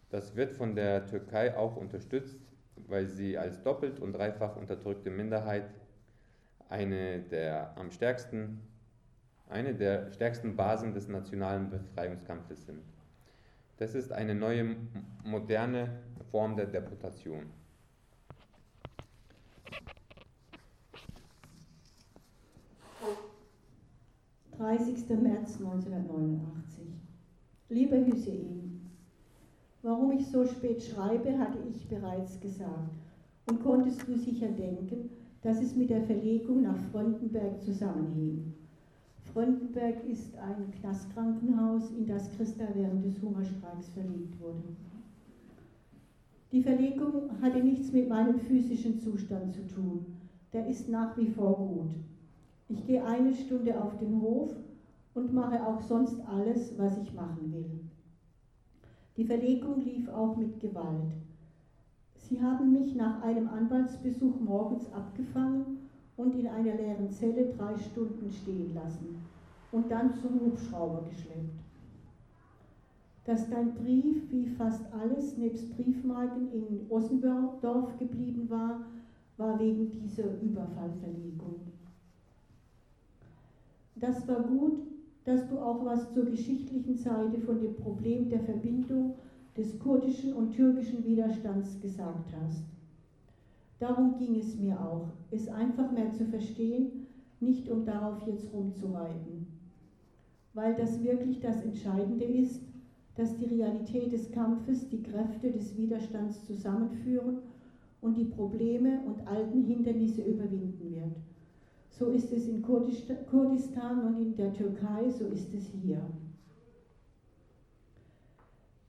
Das wird von der Türkei auch unterstützt, weil sie als doppelt und dreifach unterdrückte Minderheit eine der am stärksten, eine der stärksten Basen des nationalen Befreiungskampfes sind. Das ist eine neue, moderne Form der Deportation. 30. März 1989. Lieber Hüseyin, warum ich so spät schreibe, hatte ich bereits gesagt. Und konntest du sicher denken, dass es mit der Verlegung nach Frontenberg zusammenhing. Frontenberg ist ein Knastkrankenhaus, in das Christa während des Hungerstreiks verlegt wurde. Die Verlegung hatte nichts mit meinem physischen Zustand zu tun. Der ist nach wie vor gut. Ich gehe eine Stunde auf den Hof und mache auch sonst alles, was ich machen will. Die Verlegung lief auch mit Gewalt. Sie haben mich nach einem Anwaltsbesuch morgens abgefangen und in einer leeren Zelle drei Stunden stehen lassen und dann zum Hubschrauber geschleppt. Dass dein Brief, wie fast alles nebst Briefmarken in Ossendorf geblieben war, war wegen dieser Überfallverlegung. Das war gut, dass du auch was zur geschichtlichen Seite von dem Problem der Verbindung des kurdischen und türkischen Widerstands gesagt hast. Darum ging es mir auch, es einfach mehr zu verstehen, nicht um darauf jetzt rumzureiten. Weil das wirklich das Entscheidende ist, dass die Realität des Kampfes die Kräfte des Widerstands zusammenführen und die Probleme und alten Hindernisse überwinden wird. So ist es in Kurdistan und in der Türkei, so ist es hier.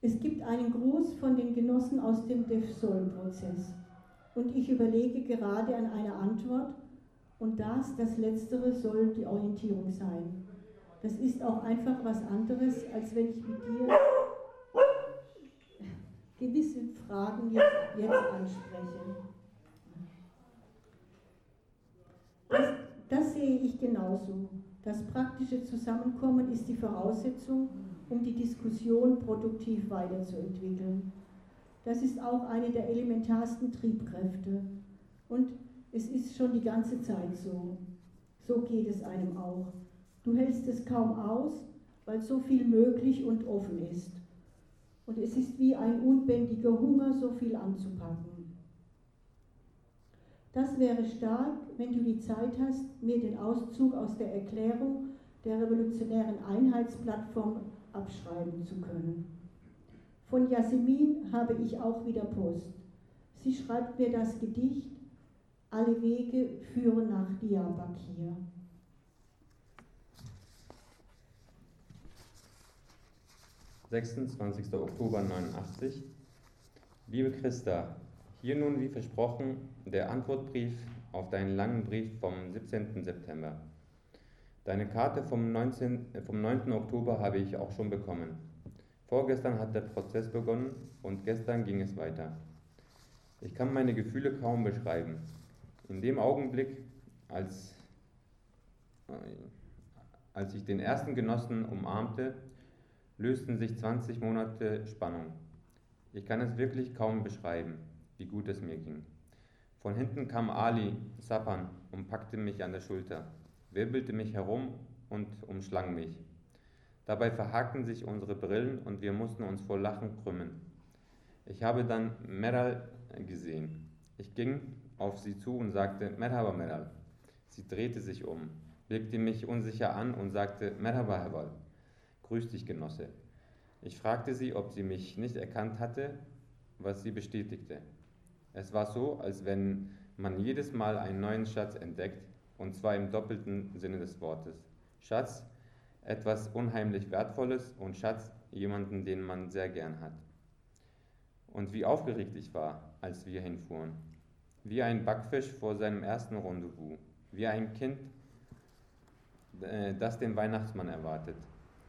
Es gibt einen Gruß von den Genossen aus dem DEFSOL-Prozess und ich überlege gerade an eine Antwort und das, das Letztere soll die Orientierung sein. Das ist auch einfach was anderes, als wenn ich mit dir gewisse Fragen jetzt, jetzt anspreche. Das, das sehe ich genauso. Das praktische Zusammenkommen ist die Voraussetzung, um die Diskussion produktiv weiterzuentwickeln. Das ist auch eine der elementarsten Triebkräfte. Und es ist schon die ganze Zeit so. So geht es einem auch. Du hältst es kaum aus, weil so viel möglich und offen ist. Und es ist wie ein unbändiger Hunger, so viel anzupacken. Das wäre stark, wenn du die Zeit hast, mir den Auszug aus der Erklärung der revolutionären Einheitsplattform abschreiben zu können. Von Jasmin habe ich auch wieder Post. Sie schreibt mir das Gedicht Alle Wege führen nach Diyarbakir. »26. Oktober 89. Liebe Christa, hier nun, wie versprochen, der Antwortbrief auf deinen langen Brief vom 17. September. Deine Karte vom, 19, vom 9. Oktober habe ich auch schon bekommen. Vorgestern hat der Prozess begonnen und gestern ging es weiter. Ich kann meine Gefühle kaum beschreiben. In dem Augenblick, als, als ich den ersten Genossen umarmte, lösten sich 20 Monate Spannung. Ich kann es wirklich kaum beschreiben wie gut es mir ging. Von hinten kam Ali Sapan und packte mich an der Schulter, wirbelte mich herum und umschlang mich. Dabei verhakten sich unsere Brillen und wir mussten uns vor Lachen krümmen. Ich habe dann Meral gesehen. Ich ging auf sie zu und sagte Merhaba Meral. Sie drehte sich um, blickte mich unsicher an und sagte Merhaba Herbal. Grüß dich, Genosse. Ich fragte sie, ob sie mich nicht erkannt hatte, was sie bestätigte. Es war so, als wenn man jedes Mal einen neuen Schatz entdeckt, und zwar im doppelten Sinne des Wortes. Schatz, etwas unheimlich Wertvolles und Schatz, jemanden, den man sehr gern hat. Und wie aufgeregt ich war, als wir hinfuhren. Wie ein Backfisch vor seinem ersten Rendezvous. Wie ein Kind, äh, das den Weihnachtsmann erwartet.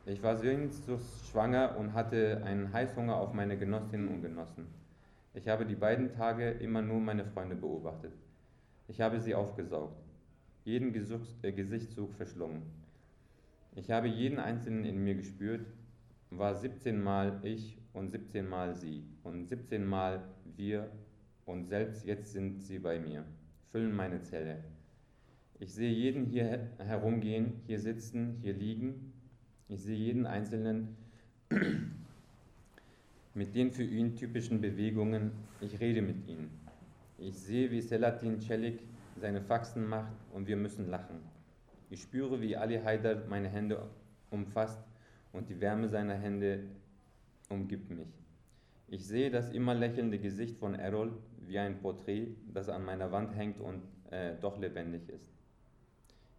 Ich war sehnsuchtsschwanger und hatte einen Heißhunger auf meine Genossinnen und Genossen. Ich habe die beiden Tage immer nur meine Freunde beobachtet. Ich habe sie aufgesaugt, jeden Gesuchs äh, Gesichtszug verschlungen. Ich habe jeden einzelnen in mir gespürt, war 17 Mal ich und 17 Mal sie und 17 Mal wir und selbst jetzt sind sie bei mir, füllen meine Zelle. Ich sehe jeden hier herumgehen, hier sitzen, hier liegen. Ich sehe jeden Einzelnen mit den für ihn typischen Bewegungen. Ich rede mit ihnen. Ich sehe, wie Selatin Celik seine Faxen macht und wir müssen lachen. Ich spüre, wie Ali Haidar meine Hände umfasst und die Wärme seiner Hände umgibt mich. Ich sehe das immer lächelnde Gesicht von Errol wie ein Porträt, das an meiner Wand hängt und äh, doch lebendig ist.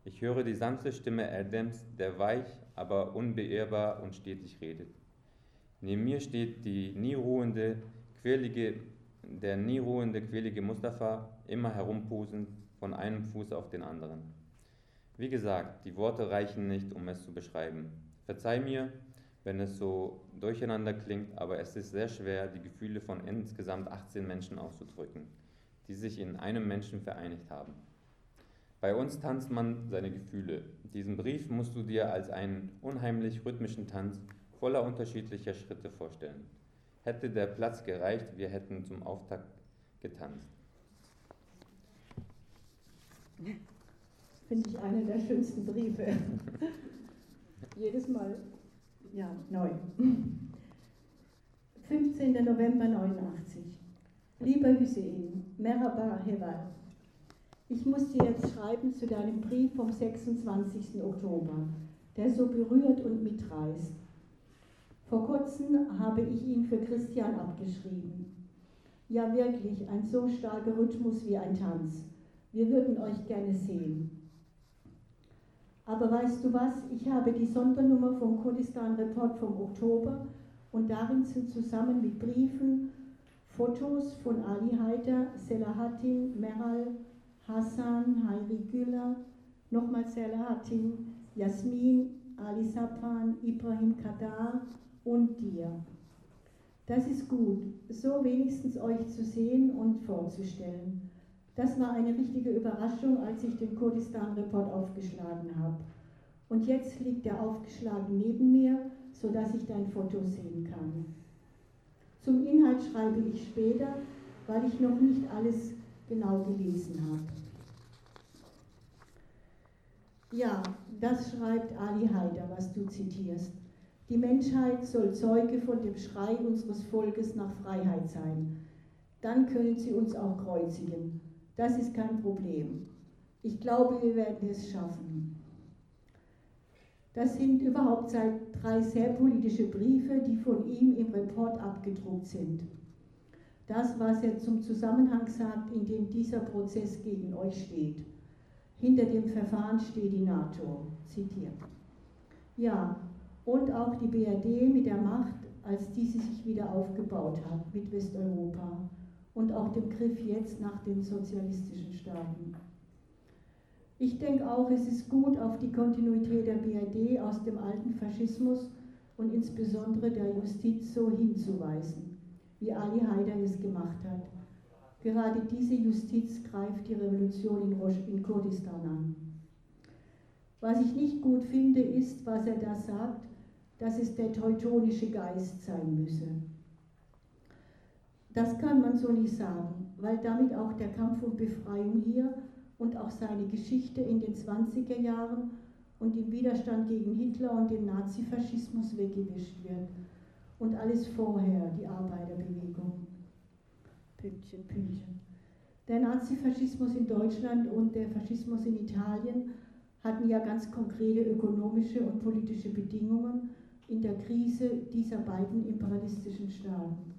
Ich höre die sanfte Stimme Erdems, der weich, aber unbeirrbar und stetig redet. Neben mir steht die nie ruhende, quirlige, der nie ruhende, quirlige Mustafa, immer herumpusend von einem Fuß auf den anderen. Wie gesagt, die Worte reichen nicht, um es zu beschreiben. Verzeih mir, wenn es so durcheinander klingt, aber es ist sehr schwer, die Gefühle von insgesamt 18 Menschen auszudrücken, die sich in einem Menschen vereinigt haben. Bei uns tanzt man seine Gefühle. Diesen Brief musst du dir als einen unheimlich rhythmischen Tanz voller unterschiedlicher Schritte vorstellen. Hätte der Platz gereicht, wir hätten zum Auftakt getanzt. Finde ich einer der schönsten Briefe. Jedes Mal ja, neu. 15. November 89. Lieber Hüseyin, Merhaba Heval. Ich muss dir jetzt schreiben zu deinem Brief vom 26. Oktober, der so berührt und mitreißt. Vor kurzem habe ich ihn für Christian abgeschrieben. Ja, wirklich, ein so starker Rhythmus wie ein Tanz. Wir würden euch gerne sehen. Aber weißt du was, ich habe die Sondernummer vom Kurdistan Report vom Oktober und darin sind zusammen mit Briefen Fotos von Ali Haider, Selahattin, Meral, Hassan, Hayri Güller, nochmal Selahattin, Jasmin, Ali Sapan, Ibrahim Kadar und dir. Das ist gut, so wenigstens euch zu sehen und vorzustellen. Das war eine richtige Überraschung, als ich den Kurdistan-Report aufgeschlagen habe. Und jetzt liegt er aufgeschlagen neben mir, sodass ich dein Foto sehen kann. Zum Inhalt schreibe ich später, weil ich noch nicht alles genau gelesen habe. Ja, das schreibt Ali Haider, was du zitierst. Die Menschheit soll Zeuge von dem Schrei unseres Volkes nach Freiheit sein. Dann können sie uns auch kreuzigen. Das ist kein Problem. Ich glaube, wir werden es schaffen. Das sind überhaupt drei sehr politische Briefe, die von ihm im Report abgedruckt sind. Das, was er zum Zusammenhang sagt, in dem dieser Prozess gegen euch steht. Hinter dem Verfahren steht die NATO, zitiert. Ja, und auch die BRD mit der Macht, als diese sich wieder aufgebaut hat mit Westeuropa und auch dem Griff jetzt nach den sozialistischen Staaten. Ich denke auch, es ist gut, auf die Kontinuität der BRD aus dem alten Faschismus und insbesondere der Justiz so hinzuweisen, wie Ali Haider es gemacht hat. Gerade diese Justiz greift die Revolution in, Kurdistan an. Was ich nicht gut finde, ist, was er da sagt, dass es der teutonische Geist sein müsse. Das kann man so nicht sagen, weil damit auch der Kampf um Befreiung hier und auch seine Geschichte in den 20er Jahren und im Widerstand gegen Hitler und den Nazifaschismus weggewischt wird. Und alles vorher, die Arbeiterbewegung. Pünktchen, Pünktchen. Der Nazifaschismus in Deutschland und der Faschismus in Italien hatten ja ganz konkrete ökonomische und politische Bedingungen in der Krise dieser beiden imperialistischen Staaten.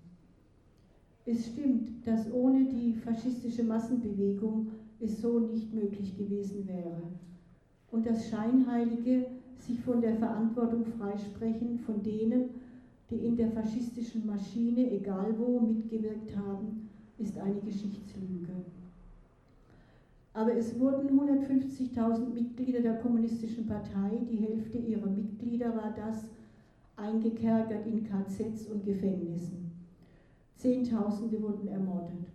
Es stimmt, dass ohne die faschistische Massenbewegung es so nicht möglich gewesen wäre. Und das Scheinheilige sich von der Verantwortung freisprechen von denen, die in der faschistischen Maschine, egal wo, mitgewirkt haben, ist eine Geschichtslüge. Aber es wurden 150.000 Mitglieder der Kommunistischen Partei, die Hälfte ihrer Mitglieder war das, eingekerkert in KZs und Gefängnissen. Zehntausende wurden ermordet.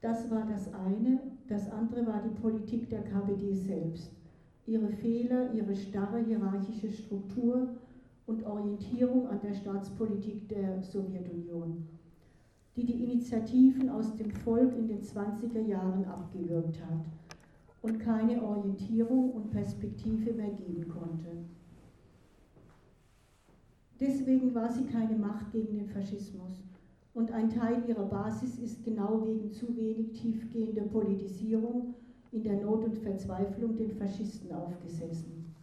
Das war das eine. Das andere war die Politik der KPD selbst. Ihre Fehler, ihre starre hierarchische Struktur und Orientierung an der Staatspolitik der Sowjetunion, die die Initiativen aus dem Volk in den 20er Jahren abgewürgt hat und keine Orientierung und Perspektive mehr geben konnte. Deswegen war sie keine Macht gegen den Faschismus. Und ein Teil ihrer Basis ist genau wegen zu wenig tiefgehender Politisierung in der Not und Verzweiflung den Faschisten aufgesessen.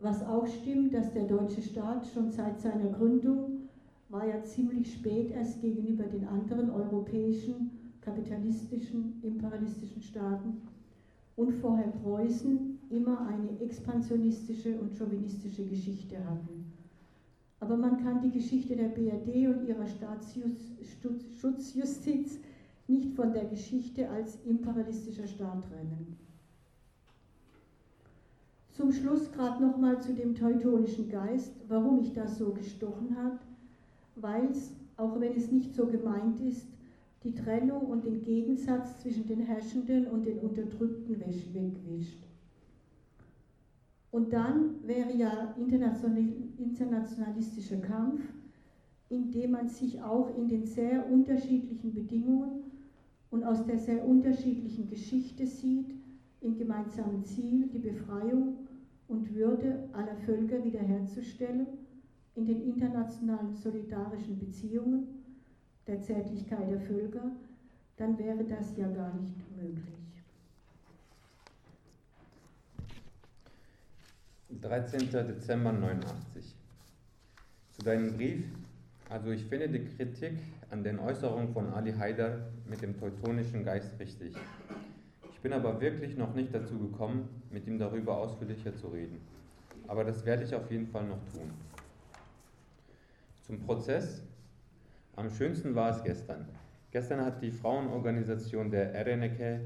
Was auch stimmt, dass der deutsche Staat schon seit seiner Gründung war ja ziemlich spät erst gegenüber den anderen europäischen kapitalistischen, imperialistischen Staaten und vorher Preußen immer eine expansionistische und chauvinistische Geschichte hatten. Aber man kann die Geschichte der BRD und ihrer Staatsschutzjustiz nicht von der Geschichte als imperialistischer Staat trennen. Zum Schluss gerade nochmal zu dem teutonischen Geist, warum mich das so gestochen hat, weil es, auch wenn es nicht so gemeint ist, die Trennung und den Gegensatz zwischen den Herrschenden und den Unterdrückten wegwischt. Und dann wäre ja internationalistischer Kampf, in dem man sich auch in den sehr unterschiedlichen Bedingungen und aus der sehr unterschiedlichen Geschichte sieht, im gemeinsamen Ziel, die Befreiung und Würde aller Völker wiederherzustellen, in den internationalen solidarischen Beziehungen der Zärtlichkeit der Völker, dann wäre das ja gar nicht möglich. 13. Dezember 89. Zu deinem Brief. Also ich finde die Kritik an den Äußerungen von Ali Haider mit dem teutonischen Geist richtig. Ich bin aber wirklich noch nicht dazu gekommen, mit ihm darüber ausführlicher zu reden. Aber das werde ich auf jeden Fall noch tun. Zum Prozess. Am schönsten war es gestern. Gestern hat die Frauenorganisation der Ereneke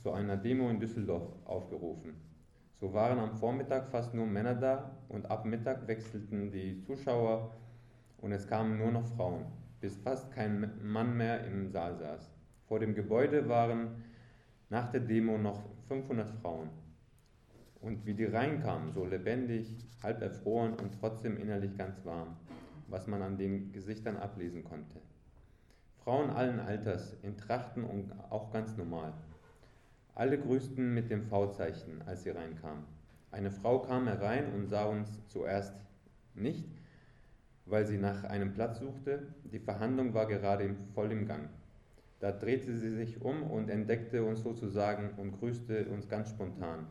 zu einer Demo in Düsseldorf aufgerufen. So waren am Vormittag fast nur Männer da und ab Mittag wechselten die Zuschauer und es kamen nur noch Frauen, bis fast kein Mann mehr im Saal saß. Vor dem Gebäude waren nach der Demo noch 500 Frauen. Und wie die reinkamen, so lebendig, halb erfroren und trotzdem innerlich ganz warm was man an den Gesichtern ablesen konnte. Frauen allen Alters, in Trachten und auch ganz normal. Alle grüßten mit dem V-Zeichen, als sie reinkamen. Eine Frau kam herein und sah uns zuerst nicht, weil sie nach einem Platz suchte. Die Verhandlung war gerade voll im Gang. Da drehte sie sich um und entdeckte uns sozusagen und grüßte uns ganz spontan.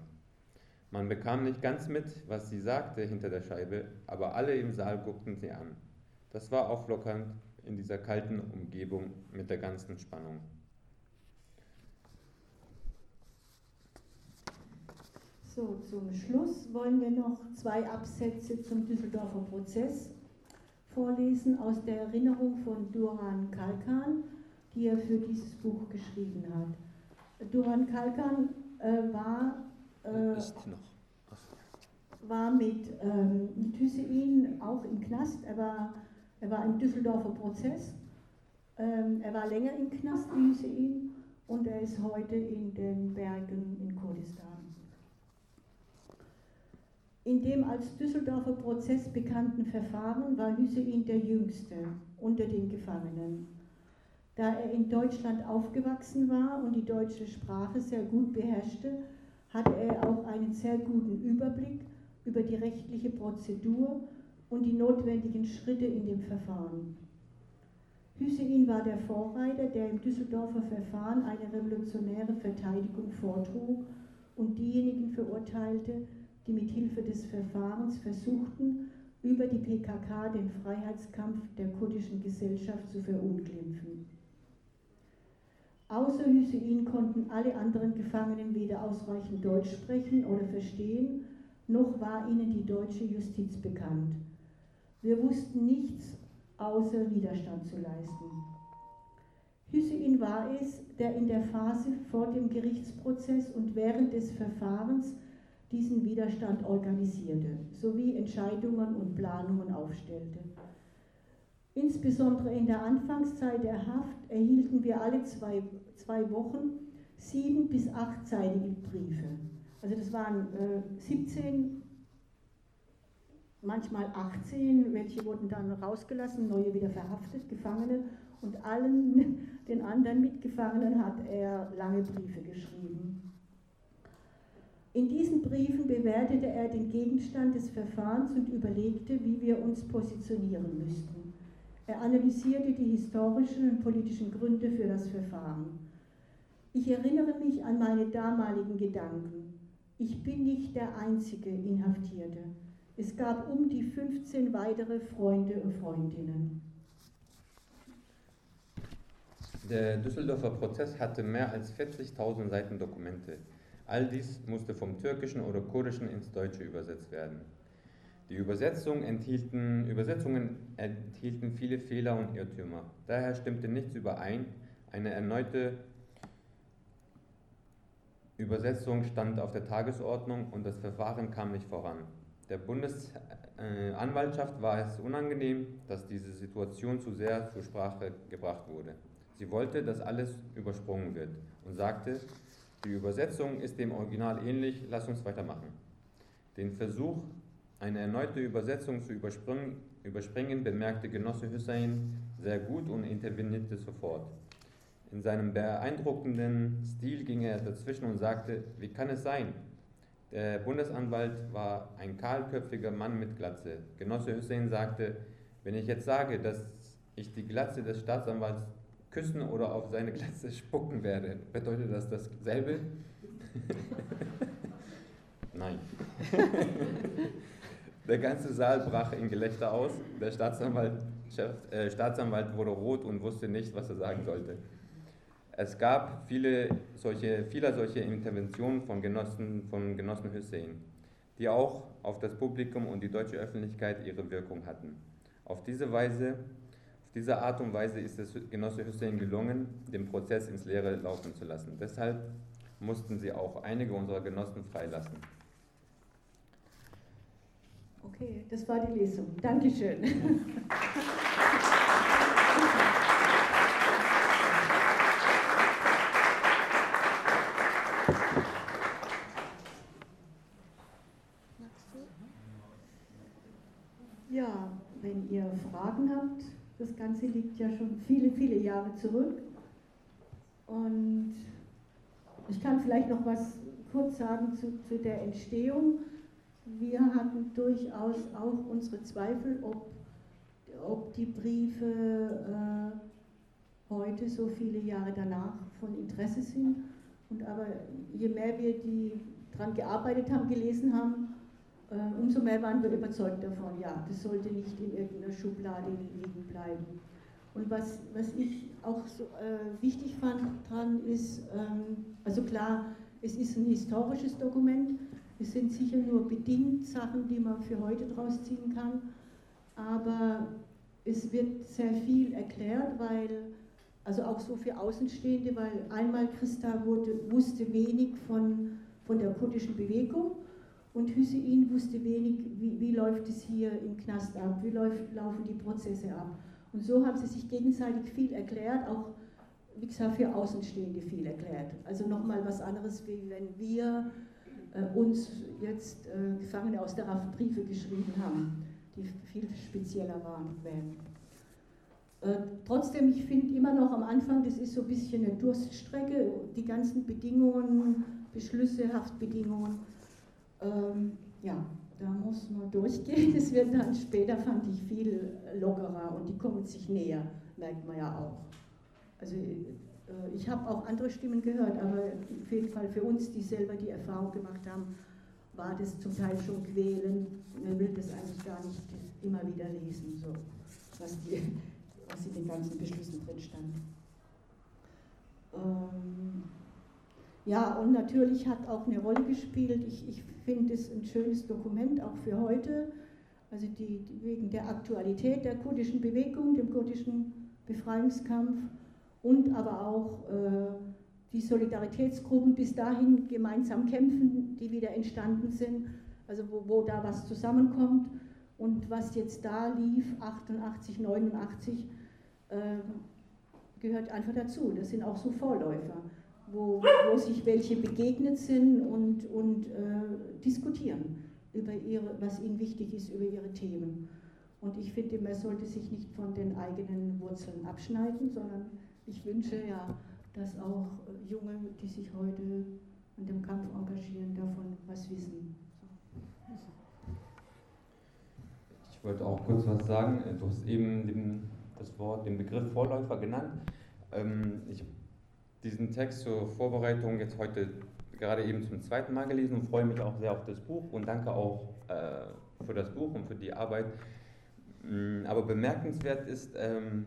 Man bekam nicht ganz mit, was sie sagte hinter der Scheibe, aber alle im Saal guckten sie an. Das war auflockernd in dieser kalten Umgebung mit der ganzen Spannung. So, zum Schluss wollen wir noch zwei Absätze zum Düsseldorfer Prozess vorlesen aus der Erinnerung von Duran Kalkan, die er für dieses Buch geschrieben hat. Duran Kalkan äh, war, äh, war mit, ähm, mit Hüseyin auch im Knast. Er war er war im Düsseldorfer Prozess. Ähm, er war länger im Knast wie Hüseyin und er ist heute in den Bergen in Kurdistan. In dem als Düsseldorfer Prozess bekannten Verfahren war Hüseyin der jüngste unter den Gefangenen. Da er in Deutschland aufgewachsen war und die deutsche Sprache sehr gut beherrschte, hatte er auch einen sehr guten Überblick über die rechtliche Prozedur und die notwendigen Schritte in dem Verfahren. Hüseyin war der Vorreiter, der im Düsseldorfer Verfahren eine revolutionäre Verteidigung vortrug und diejenigen verurteilte, die mit Hilfe des Verfahrens versuchten, über die PKK den Freiheitskampf der kurdischen Gesellschaft zu verunglimpfen. Außer Hüseyin konnten alle anderen Gefangenen weder ausreichend Deutsch sprechen oder verstehen, noch war ihnen die deutsche Justiz bekannt. Wir wussten nichts außer Widerstand zu leisten. Hüseyin war es, der in der Phase vor dem Gerichtsprozess und während des Verfahrens diesen Widerstand organisierte, sowie Entscheidungen und Planungen aufstellte. Insbesondere in der Anfangszeit der Haft erhielten wir alle zwei, zwei Wochen sieben- bis achtseitige Briefe. Also das waren äh, 17 manchmal 18, welche wurden dann rausgelassen, neue wieder verhaftet, Gefangene. Und allen den anderen Mitgefangenen hat er lange Briefe geschrieben. In diesen Briefen bewertete er den Gegenstand des Verfahrens und überlegte, wie wir uns positionieren müssten. Er analysierte die historischen und politischen Gründe für das Verfahren. Ich erinnere mich an meine damaligen Gedanken. Ich bin nicht der einzige Inhaftierte. Es gab um die 15 weitere Freunde und Freundinnen. Der Düsseldorfer Prozess hatte mehr als 40.000 Seiten Dokumente. All dies musste vom Türkischen oder Kurdischen ins Deutsche übersetzt werden. Die Übersetzung enthielten, Übersetzungen enthielten viele Fehler und Irrtümer. Daher stimmte nichts überein. Eine erneute Übersetzung stand auf der Tagesordnung und das Verfahren kam nicht voran. Der Bundesanwaltschaft war es unangenehm, dass diese Situation zu sehr zur Sprache gebracht wurde. Sie wollte, dass alles übersprungen wird und sagte, die Übersetzung ist dem Original ähnlich, lass uns weitermachen. Den Versuch, eine erneute Übersetzung zu überspringen, bemerkte Genosse Hussein sehr gut und intervenierte sofort. In seinem beeindruckenden Stil ging er dazwischen und sagte, wie kann es sein? Der Bundesanwalt war ein kahlköpfiger Mann mit Glatze. Genosse Hussein sagte, wenn ich jetzt sage, dass ich die Glatze des Staatsanwalts küssen oder auf seine Glatze spucken werde. Bedeutet das dasselbe? Nein. Der ganze Saal brach in Gelächter aus. Der Staatsanwalt, äh, Staatsanwalt wurde rot und wusste nicht, was er sagen sollte. Es gab viele solche, viele solche Interventionen von Genossen, von Genossen Hussein, die auch auf das Publikum und die deutsche Öffentlichkeit ihre Wirkung hatten. Auf diese Weise auf diese Art und Weise ist es Genosse Hussein gelungen, den Prozess ins Leere laufen zu lassen. Deshalb mussten sie auch einige unserer Genossen freilassen. Okay, das war die Lesung. Dankeschön. Ja, wenn ihr Fragen habt, das Ganze liegt ja schon viele, viele Jahre zurück. Und ich kann vielleicht noch was kurz sagen zu, zu der Entstehung. Wir hatten durchaus auch unsere Zweifel, ob, ob die Briefe äh, heute, so viele Jahre danach, von Interesse sind. Und aber je mehr wir die daran gearbeitet haben, gelesen haben, umso mehr waren wir überzeugt davon, ja, das sollte nicht in irgendeiner Schublade liegen bleiben. Und was, was ich auch so äh, wichtig fand dran ist, ähm, also klar, es ist ein historisches Dokument, es sind sicher nur bedingt Sachen, die man für heute draus ziehen kann, aber es wird sehr viel erklärt, weil, also auch so für Außenstehende, weil einmal Christa wurde, wusste wenig von, von der kurdischen Bewegung und Hüseyin wusste wenig, wie, wie, läuft es hier im Knast ab, wie läuft, laufen die Prozesse ab. Und so haben sie sich gegenseitig viel erklärt, auch wie gesagt für Außenstehende viel erklärt. Also nochmal was anderes, wie wenn wir äh, uns jetzt äh, Gefangene aus der Raft Briefe geschrieben haben, die viel spezieller waren. Äh, trotzdem, ich finde immer noch am Anfang, das ist so ein bisschen eine Durststrecke, die ganzen Bedingungen, Beschlüsse, Haftbedingungen ähm, ja, da muss man durchgehen. Es wird dann später, fand ich, viel lockerer und die kommen sich näher, merkt man ja auch. Also äh, ich habe auch andere Stimmen gehört, aber auf jeden Fall für uns, die selber die Erfahrung gemacht haben, war das zum Teil schon quälend. Man will das eigentlich gar nicht immer wieder lesen, so, was, die, was in den ganzen Beschlüssen drin stand. Ähm, ja, und natürlich hat auch eine Rolle gespielt. Ich, ich finde es ein schönes Dokument auch für heute, also die, wegen der Aktualität der kurdischen Bewegung, dem kurdischen Befreiungskampf und aber auch äh, die Solidaritätsgruppen bis dahin gemeinsam kämpfen, die wieder entstanden sind, also wo, wo da was zusammenkommt. Und was jetzt da lief, 88, 89, äh, gehört einfach dazu. Das sind auch so Vorläufer wo, wo sich welche begegnet sind und, und äh, diskutieren. über ihre, was ihnen wichtig ist über ihre Themen. Und ich finde, man sollte sich nicht von den eigenen Wurzeln abschneiden, sondern ich wünsche ja, dass auch Junge, die sich heute an dem Kampf engagieren, davon was wissen. Ich wollte auch kurz was sagen. Du hast eben den, das Wort, den Begriff Vorläufer genannt. Ähm, ich diesen Text zur Vorbereitung jetzt heute gerade eben zum zweiten Mal gelesen und freue mich auch sehr auf das Buch und danke auch äh, für das Buch und für die Arbeit. Mm, aber bemerkenswert ist, ähm,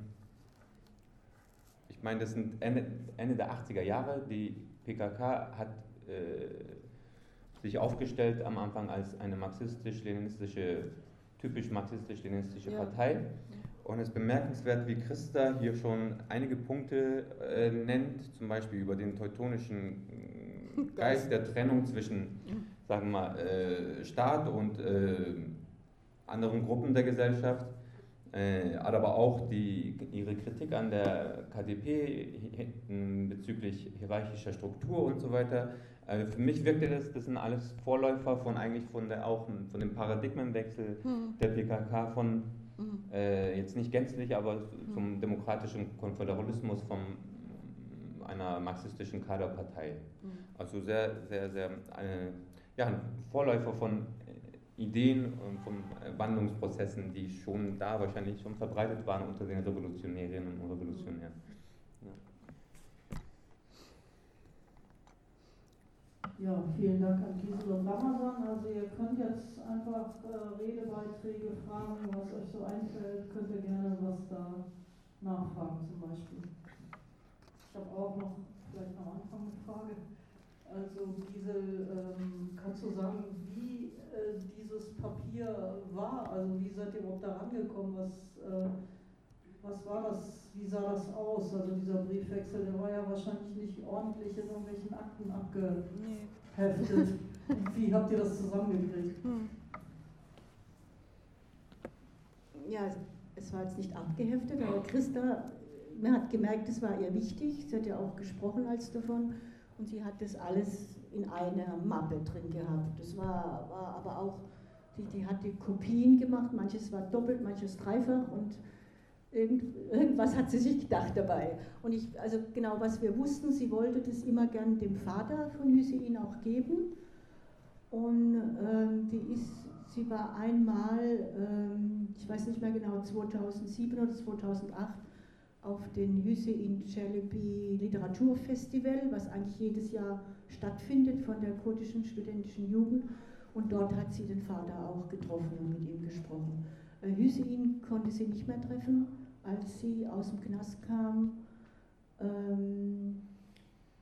ich meine, das sind Ende, Ende der 80er Jahre, die PKK hat äh, sich aufgestellt am Anfang als eine marxistisch-leninistische, typisch marxistisch-leninistische ja. Partei. Und es ist bemerkenswert, wie Christa hier schon einige Punkte äh, nennt, zum Beispiel über den teutonischen Geist der Trennung zwischen, sagen wir mal, äh, Staat und äh, anderen Gruppen der Gesellschaft, äh, aber auch die, ihre Kritik an der KDP bezüglich hierarchischer Struktur und so weiter. Also für mich wirkte das, das sind alles Vorläufer von eigentlich von der auch von dem Paradigmenwechsel hm. der PKK von hm. äh, jetzt nicht gänzlich, aber zum demokratischen Konföderalismus vom einer marxistischen Kaderpartei. Mhm. Also sehr, sehr, sehr äh, ja, ein Vorläufer von Ideen und von Wandlungsprozessen, die schon da wahrscheinlich schon verbreitet waren unter den Revolutionärinnen und Revolutionären. Ja. vielen Dank an Gisela und Ramazan. Also ihr könnt jetzt einfach äh, Redebeiträge fragen, was euch so einfällt, könnt ihr gerne was da nachfragen zum Beispiel. Ich habe auch noch vielleicht am Anfang eine Frage. Also Gisel, ähm, kannst du sagen, wie äh, dieses Papier war? Also wie seid ihr überhaupt da rangekommen? Was, äh, was war das? Wie sah das aus? Also dieser Briefwechsel, der war ja wahrscheinlich nicht ordentlich in irgendwelchen Akten abgeheftet. wie habt ihr das zusammengekriegt? Hm. Ja, es war jetzt nicht abgeheftet, aber Christa man hat gemerkt, es war ihr wichtig. Sie hat ja auch gesprochen als davon. Und sie hat das alles in einer Mappe drin gehabt. Das war, war aber auch, die, die hatte Kopien gemacht, manches war doppelt, manches dreifach und irgend, irgendwas hat sie sich gedacht dabei. Und ich, also genau, was wir wussten, sie wollte das immer gern dem Vater von Hüseyin auch geben. Und ähm, die ist, sie war einmal, ähm, ich weiß nicht mehr genau, 2007 oder 2008 auf den Hüseyin Celebi Literaturfestival, was eigentlich jedes Jahr stattfindet von der kurdischen studentischen Jugend. Und dort hat sie den Vater auch getroffen und mit ihm gesprochen. Äh, Hüseyin konnte sie nicht mehr treffen, als sie aus dem Knast kam. Ähm,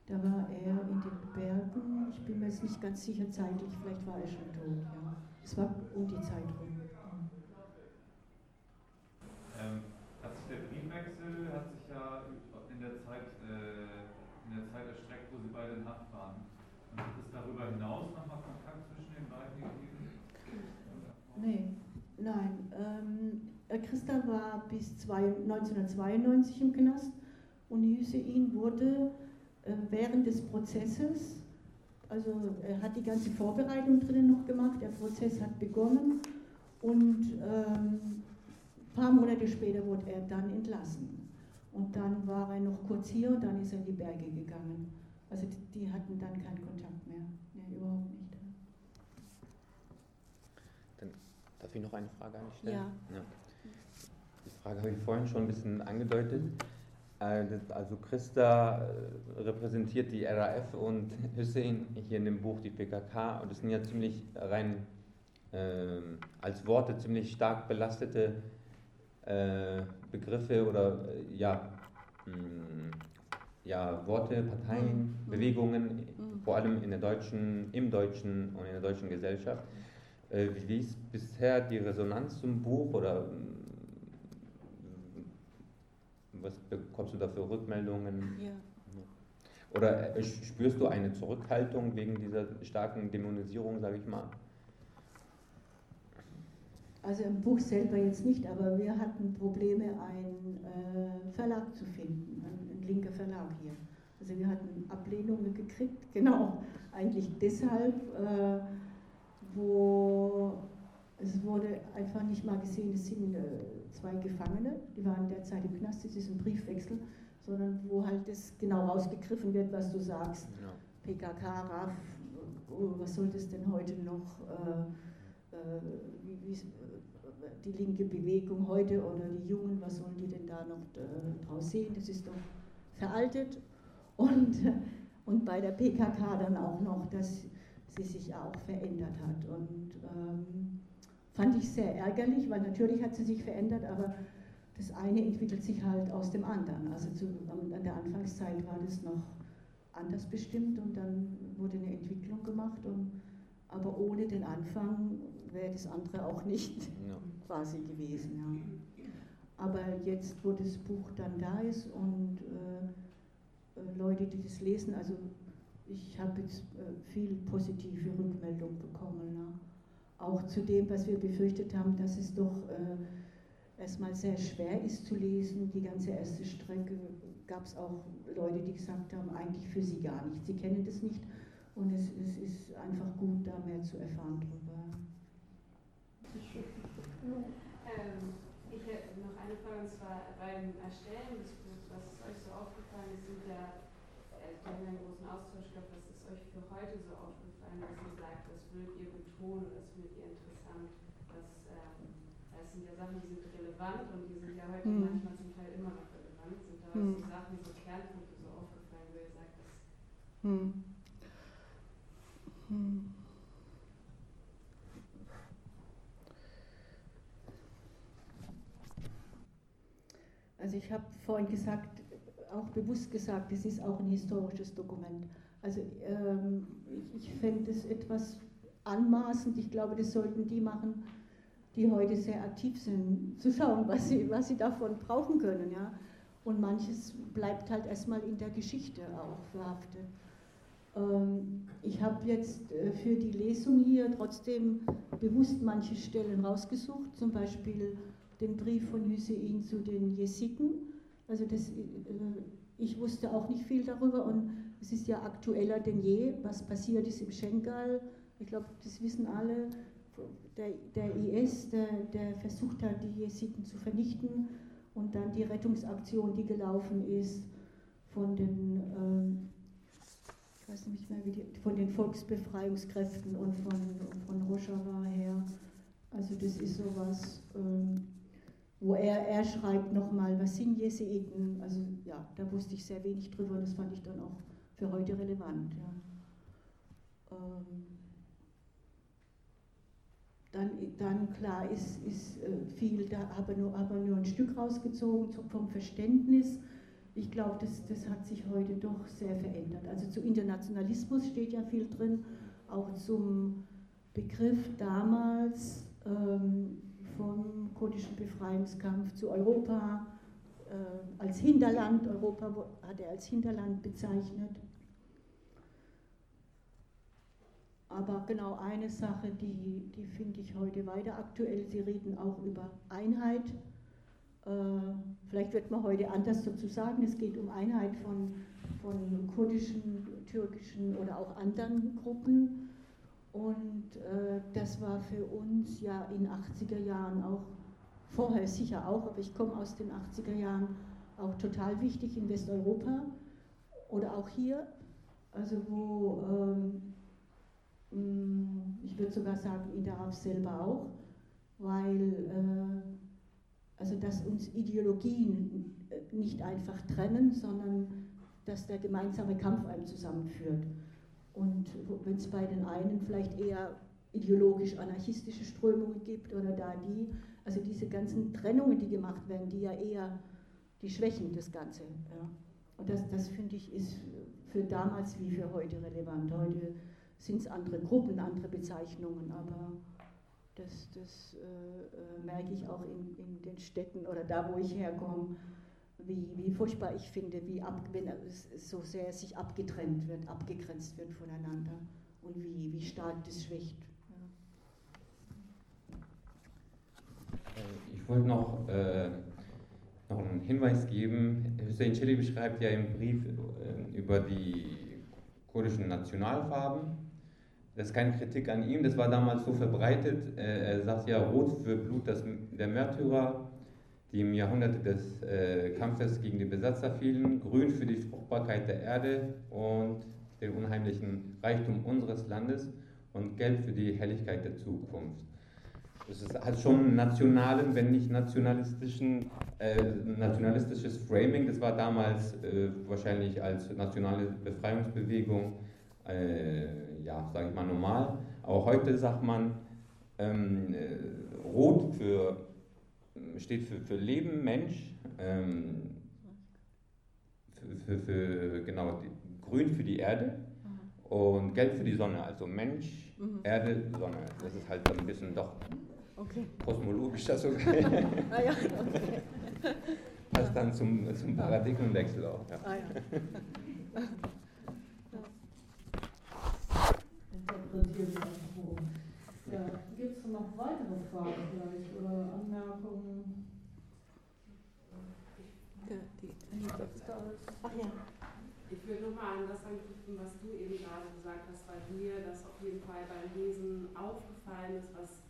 da war er in den Bergen. Ich bin mir jetzt nicht ganz sicher zeitlich, vielleicht war er schon tot. Ja. Es war um die Zeit rum. Ähm der Briefwechsel hat sich ja in der Zeit, äh, in der Zeit erstreckt, wo sie beide in Haft waren. Und hat es darüber hinaus nochmal Kontakt zwischen den beiden gegeben? Nee, nein. Ähm, Christa war bis zwei, 1992 im Knast und Hüseyin wurde äh, während des Prozesses, also er hat die ganze Vorbereitung drinnen noch gemacht, der Prozess hat begonnen und ähm, ein paar Monate später wurde er dann entlassen. Und dann war er noch kurz hier und dann ist er in die Berge gegangen. Also die, die hatten dann keinen Kontakt mehr. Nee, überhaupt nicht. Dann darf ich noch eine Frage an dich stellen? Ja. ja. Frage habe ich vorhin schon ein bisschen angedeutet. Äh, also Christa äh, repräsentiert die RAF und Hussein hier in dem Buch die PKK und das sind ja ziemlich rein äh, als Worte ziemlich stark belastete äh, Begriffe oder äh, ja, mh, mm, ja, Worte, Parteien, mhm. Bewegungen, mhm. vor allem in der deutschen, im deutschen und in der deutschen Gesellschaft. Äh, wie ist bisher die Resonanz zum Buch oder was bekommst du da für Rückmeldungen? Ja. Oder äh, spürst du eine Zurückhaltung wegen dieser starken Dämonisierung, sage ich mal? Also im Buch selber jetzt nicht, aber wir hatten Probleme, einen äh, Verlag zu finden, ein, ein, linker Verlag hier. Also wir hatten Ablehnungen gekriegt, genau, eigentlich deshalb, äh, wo es wurde einfach nicht mal gesehen, es sind äh, zwei Gefangene, die waren derzeit im Knast, das ist ein Briefwechsel, sondern wo halt das genau rausgegriffen wird, was du sagst. Ja. PKK, RAF, oh, was soll das denn heute noch, äh, äh, wie, wie, die linke Bewegung heute oder die Jungen, was sollen die denn da noch äh, draus sehen? Das ist doch veraltet. Und, und bei der PKK dann auch noch, dass sie sich auch verändert hat. Und ähm, fand ich sehr ärgerlich, weil natürlich hat sie sich verändert, aber das eine entwickelt sich halt aus dem anderen. Also zu, an der Anfangszeit war das noch anders bestimmt und dann wurde eine Entwicklung gemacht. Und, aber ohne den Anfang wäre das andere auch nicht ja. quasi gewesen. Ja. Aber jetzt, wo das Buch dann da ist und äh, äh Leute, die das lesen, also ich habe jetzt äh, viel positive Rückmeldung bekommen. Ja. Auch zu dem, was wir befürchtet haben, dass es doch äh, erstmal sehr schwer ist zu lesen. Die ganze erste Strecke gab es auch Leute, die gesagt haben, eigentlich für sie gar nicht. Sie kennen das nicht und es, es ist einfach gut, da mehr zu erfahren darüber. Ähm, ich hätte noch eine Frage, und zwar beim Erstellen des Buchs, was ist euch so aufgefallen? Es sind ja, äh, wir haben ja einen großen Austausch gehabt, was ist euch für heute so aufgefallen, dass ihr sagt, das würdet ihr betonen, das findet ihr interessant, das, ähm, das sind ja Sachen, die sind relevant und die sind ja heute mhm. manchmal zum Teil immer noch relevant, sind da mhm. so Sachen, so Kernpunkte so aufgefallen, wo ihr sagt, das... Mhm. Mhm. Also ich habe vorhin gesagt, auch bewusst gesagt, es ist auch ein historisches Dokument. Also ähm, ich, ich fände es etwas anmaßend, ich glaube, das sollten die machen, die heute sehr aktiv sind, zu schauen, was sie, was sie davon brauchen können. Ja? Und manches bleibt halt erstmal in der Geschichte auch verhaftet. Ähm, ich habe jetzt äh, für die Lesung hier trotzdem bewusst manche Stellen rausgesucht, zum Beispiel den Brief von Hüseyin zu den Jesiden. Also das, äh, ich wusste auch nicht viel darüber und es ist ja aktueller denn je, was passiert ist im Schengal. Ich glaube, das wissen alle. Der, der IS, der, der, versucht hat, die Jesiden zu vernichten und dann die Rettungsaktion, die gelaufen ist von den, ähm, ich weiß nicht mehr, wie die, von den Volksbefreiungskräften und von, von Rojava her. Also das ist sowas. Ähm, wo er, er schreibt nochmal, was sind Jesuiten? Also ja, da wusste ich sehr wenig drüber das fand ich dann auch für heute relevant. Ja. Ähm, dann, dann klar ist, ist äh, viel, da habe nur, hab nur ein Stück rausgezogen vom Verständnis. Ich glaube, das, das hat sich heute doch sehr verändert. Also zu Internationalismus steht ja viel drin, auch zum Begriff damals. Ähm, vom kurdischen Befreiungskampf zu Europa äh, als Hinterland. Europa hat er als Hinterland bezeichnet. Aber genau eine Sache, die, die finde ich heute weiter aktuell. Sie reden auch über Einheit. Äh, vielleicht wird man heute anders dazu sagen. Es geht um Einheit von, von kurdischen, türkischen oder auch anderen Gruppen. Und äh, das war für uns ja in 80er Jahren auch, vorher sicher auch, aber ich komme aus den 80er Jahren, auch total wichtig in Westeuropa oder auch hier, also wo, ähm, ich würde sogar sagen, in der RAF selber auch, weil äh, also dass uns Ideologien nicht einfach trennen, sondern dass der gemeinsame Kampf einem zusammenführt. Und wenn es bei den einen vielleicht eher ideologisch-anarchistische Strömungen gibt oder da die, also diese ganzen Trennungen, die gemacht werden, die ja eher die schwächen das Ganze. Ja. Und das, das finde ich ist für damals wie für heute relevant. Heute sind es andere Gruppen, andere Bezeichnungen, aber das, das äh, äh merke ich auch in, in den Städten oder da, wo ich herkomme wie, wie furchtbar ich finde, wie ab, wenn es so sehr sich abgetrennt wird, abgegrenzt wird voneinander und wie, wie stark das schwächt. Äh, ich wollte noch, äh, noch einen Hinweis geben. Hussein Chili beschreibt ja im Brief äh, über die kurdischen Nationalfarben. Das ist keine Kritik an ihm, das war damals so verbreitet. Äh, er sagt ja, rot für Blut das, der Märtyrer, die im Jahrhunderte des äh, Kampfes gegen die Besatzer fielen, grün für die Fruchtbarkeit der Erde und den unheimlichen Reichtum unseres Landes und gelb für die Helligkeit der Zukunft. Das ist, hat schon einen nationalen, wenn nicht nationalistischen, äh, nationalistisches Framing. Das war damals äh, wahrscheinlich als nationale Befreiungsbewegung, äh, ja, sage ich mal, normal. Aber heute sagt man, ähm, äh, Rot für, steht für, für Leben, Mensch, ähm, für, für, für, genau, Grün für die Erde und Gelb für die Sonne. Also Mensch, mhm. Erde, Sonne. Das ist halt so ein bisschen doch okay. kosmologisch das okay. ah, ja, okay. Passt dann zum, zum Paradigmenwechsel auch. Ja. Ah, ja. Ja, Gibt es noch weitere Fragen vielleicht oder Anmerkungen? Ja, die, Ach ja. Ich will nochmal an das anknüpfen, was du eben gerade gesagt hast, weil mir das auf jeden Fall beim Lesen aufgefallen ist, was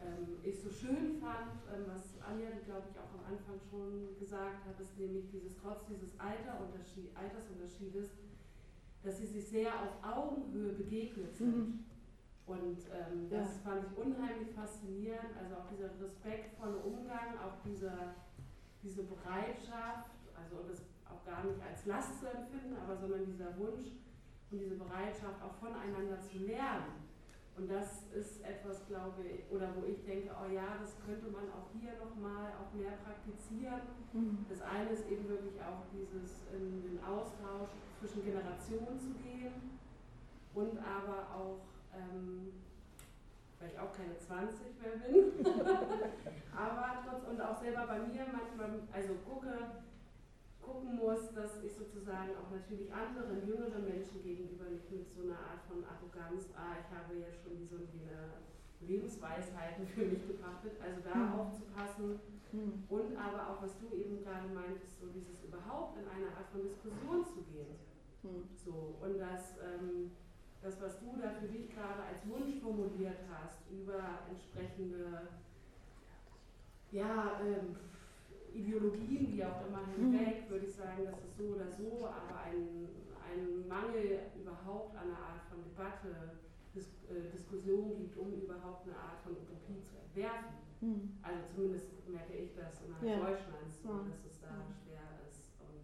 ähm, ich so schön fand, ähm, was Anja, glaube ich, auch am Anfang schon gesagt hat, ist nämlich dieses trotz dieses Alterunterschied, Altersunterschiedes, dass sie sich sehr auf Augenhöhe begegnet sind. Mhm. Und ähm, das ja. fand ich unheimlich faszinierend. Also auch dieser respektvolle Umgang, auch dieser, diese Bereitschaft, also das auch gar nicht als Last zu empfinden, aber sondern dieser Wunsch und diese Bereitschaft auch voneinander zu lernen. Und das ist etwas, glaube ich, oder wo ich denke, oh ja, das könnte man auch hier nochmal auch mehr praktizieren. Mhm. Das eine ist eben wirklich auch dieses in den Austausch zwischen Generationen zu gehen und aber auch, ähm, weil ich auch keine 20 mehr bin, aber trotz und auch selber bei mir manchmal, also gucke, gucken muss, dass ich sozusagen auch natürlich anderen, jüngeren Menschen gegenüber nicht mit so einer Art von Arroganz, ah, ich habe ja schon wie so eine Lebensweisheiten für mich gepachtet, also da mhm. aufzupassen mhm. und aber auch, was du eben gerade meintest, so dieses überhaupt in eine Art von Diskussion zu gehen. Mhm. So, und das, ähm, das, was du da für dich gerade als Wunsch formuliert hast, über entsprechende, ja, ähm, Ideologien, wie auch immer hinweg, mhm. würde ich sagen, das ist so oder so, aber ein, ein Mangel überhaupt an einer Art von Debatte, Dis äh, Diskussion gibt, um überhaupt eine Art von Utopie zu entwerfen. Mhm. Also zumindest merke ich das innerhalb ja. Deutschlands, so, ja. dass es da ja. schwer ist. Und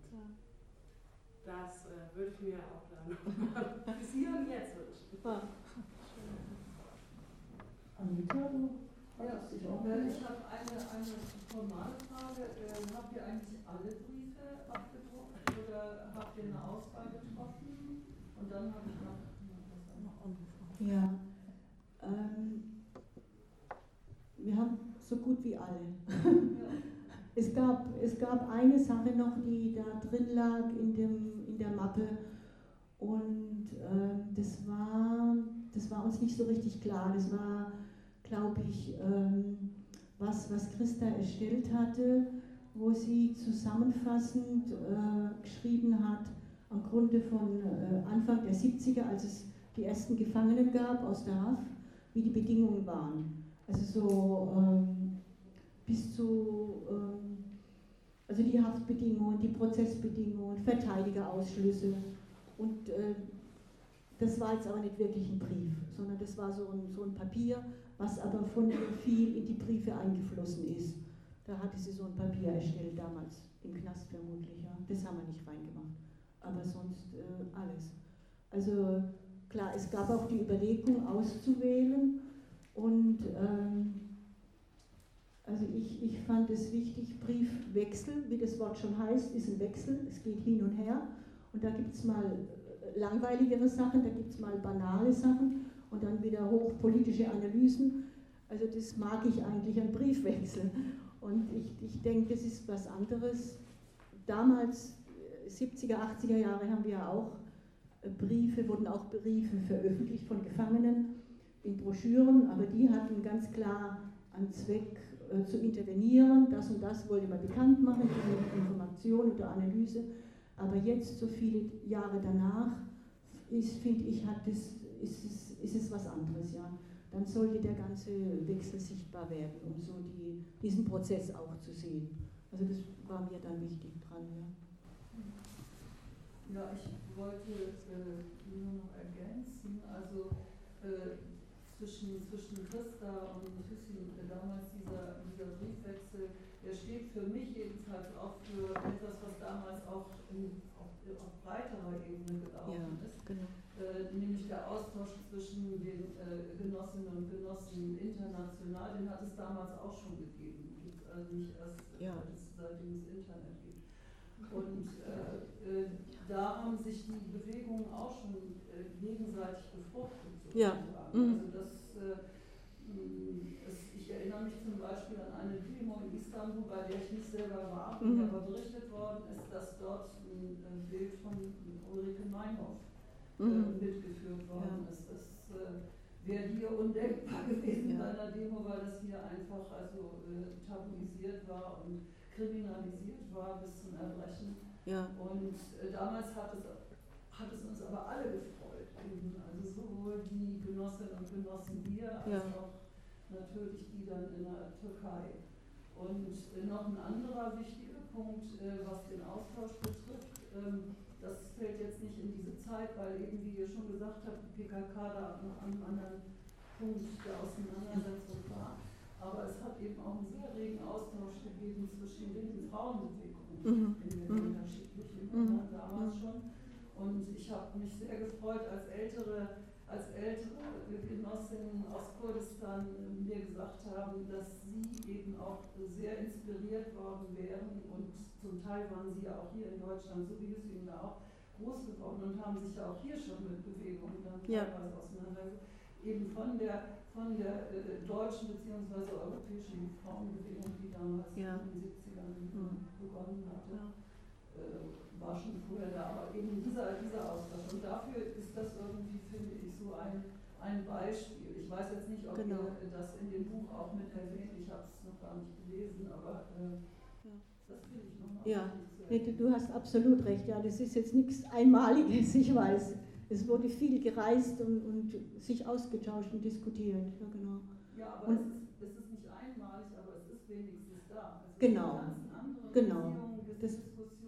das äh, würde ich mir auch da noch bis hier und jetzt wünschen. Anita, du ja, ich habe eine, eine formale Frage. Äh, habt ihr eigentlich alle Briefe abgedruckt oder habt ihr eine Auswahl getroffen? Und dann habe ich noch, noch Ja, ähm, wir haben so gut wie alle. Ja. es, gab, es gab eine Sache noch, die da drin lag in, dem, in der Mappe. Und ähm, das, war, das war uns nicht so richtig klar. Das war glaube ich, ähm, was, was Christa erstellt hatte, wo sie zusammenfassend äh, geschrieben hat, am Grunde von äh, Anfang der 70er, als es die ersten Gefangenen gab aus der Haft, wie die Bedingungen waren. Also so ähm, bis zu, ähm, also die Haftbedingungen, die Prozessbedingungen, Verteidigerausschlüsse. Und äh, das war jetzt aber nicht wirklich ein Brief, sondern das war so ein, so ein Papier, was aber von ihr viel in die Briefe eingeflossen ist. Da hatte sie so ein Papier erstellt damals, im Knast vermutlich. Ja. Das haben wir nicht reingemacht. Aber sonst äh, alles. Also klar, es gab auch die Überlegung auszuwählen und ähm, also ich, ich fand es wichtig, Briefwechsel, wie das Wort schon heißt, ist ein Wechsel, es geht hin und her und da gibt es mal äh, langweiligere Sachen, da gibt es mal banale Sachen und dann wieder hochpolitische Analysen. Also das mag ich eigentlich an Briefwechsel. Und ich, ich denke, das ist was anderes. Damals, 70er, äh, 80er Jahre, haben wir auch äh, Briefe, wurden auch Briefe veröffentlicht von Gefangenen in Broschüren, aber die hatten ganz klar einen Zweck äh, zu intervenieren. Das und das wollte man bekannt machen, diese Information oder Analyse. Aber jetzt, so viele Jahre danach, ist, finde ich, hat das ist es, ist es was anderes, ja. Dann sollte der ganze Wechsel sichtbar werden, um so die, diesen Prozess auch zu sehen. Also das war mir dann wichtig dran, ja. Ja, ich wollte äh, nur noch ergänzen, also äh, zwischen, zwischen Christa und Thyssen, äh, damals dieser, dieser Briefwechsel, der steht für mich jedenfalls auch für etwas, was damals auch in, auf, auf breiterer Ebene gelaufen Ja, ist. genau. Äh, nämlich der Austausch zwischen den äh, Genossinnen und Genossen international, den hat es damals auch schon gegeben. Gibt es also nicht erst, Ja. seit es seitdem es Internet gibt. Und äh, äh, da haben sich die Bewegungen auch schon äh, gegenseitig befruchtet. Ja. sozusagen. Mhm. Also das, äh, es, ich erinnere mich zum Beispiel an eine Demo in Istanbul, bei der ich nicht selber war, Mhm. aber berichtet worden ist, dass dort ein, äh, Bild von Ulrike Meinhoff äh, Mhm. mitgeführt worden ist. Das äh, wäre hier undenkbar gewesen Ja. bei einer Demo, weil das hier einfach also äh, tabuisiert war und kriminalisiert war bis zum Erbrechen. Ja, Und äh, damals hat es, hat es uns aber alle gefreut. Eben. Also sowohl die Genossinnen und Genossen hier, als Ja. auch natürlich die dann in der Türkei. Und äh, noch ein anderer wichtiger Punkt, äh, was den Austausch betrifft, ähm, das fällt jetzt nicht in diese Zeit, weil eben, wie ihr schon gesagt habt, die PKK da noch an einem anderen Punkt der Auseinandersetzung war. Aber es hat eben auch einen sehr regen Austausch gegeben zwischen linken Frauenbewegungen Mhm. in den Mhm. unterschiedlichen Mhm. Ländern damals schon. Und ich habe mich sehr gefreut, als ältere, als ältere Genossinnen aus Kurdistan mir gesagt haben, dass sie eben auch sehr inspiriert worden wären und zum Teil waren sie ja auch hier in Deutschland, so wie es ihnen da auch groß geworden und haben sich ja auch hier schon mit Bewegungen dann Ja. teilweise auseinandergesetzt. Eben von der, von der äh, deutschen bzw. europäischen Frauenbewegung, die damals Ja. in den 70ern Mhm. begonnen hatte Ja. äh, war schon früher da, aber eben dieser, dieser Austausch. Und dafür ist das irgendwie, finde ich, so ein, ein Beispiel. Ich weiß jetzt nicht, ob Genau. ihr das in dem Buch auch mit erwähnt, ich habe es noch gar nicht gelesen, aber äh, Ja. du, hast absolut recht, ja, das ist jetzt nichts Einmaliges, ich weiß. Es wurde viel gereist und, und sich ausgetauscht und diskutiert, ja genau. Ja, aber Und- es, ist, es ist nicht einmalig, aber es ist wenigstens da. Also Genau. Die ganzen anderen Genau. Diese Das-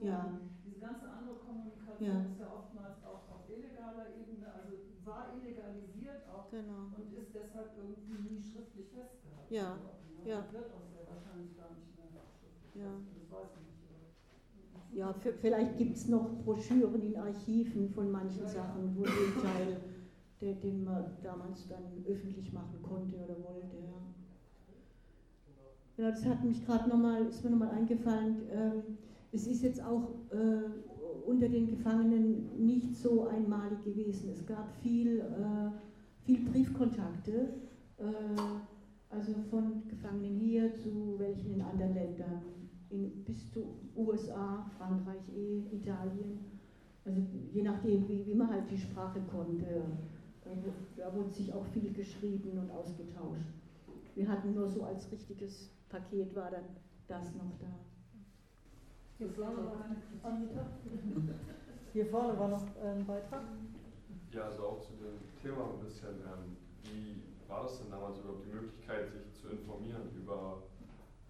ja. diese ganze andere Kommunikation Ja. ist ja oftmals auch auf illegaler Ebene, also war illegalisiert auch genau. und ist deshalb irgendwie nie schriftlich festgehalten Ja, ne? ja. Wird auch sehr wahrscheinlich gar nicht mehr schriftlich Ja. festgehalten, das weiß ich nicht. aber- Ja, v- vielleicht gibt es noch Broschüren in Archiven von manchen. Sachen, wo den Teil, der, den man damals dann öffentlich machen konnte oder wollte. Ja. Genau, das hat mich gerade nochmal, ist mir nochmal eingefallen. Ähm, es ist jetzt auch äh, unter den Gefangenen nicht so einmalig gewesen. Es gab viel, äh, viel Briefkontakte, äh, also von Gefangenen hier zu welchen in anderen Ländern, in, bis zu USA, Frankreich, eh, Italien. Also je nachdem, wie, wie man halt die Sprache konnte. Äh, Da wurde sich auch viel geschrieben und ausgetauscht. Wir hatten nur so als richtiges Paket war dann das noch da. Hier vorne war? Hier vorne war noch ein Beitrag. Ja, also auch zu dem Thema ein bisschen, ähm, wie war das denn damals überhaupt die Möglichkeit, sich zu informieren über,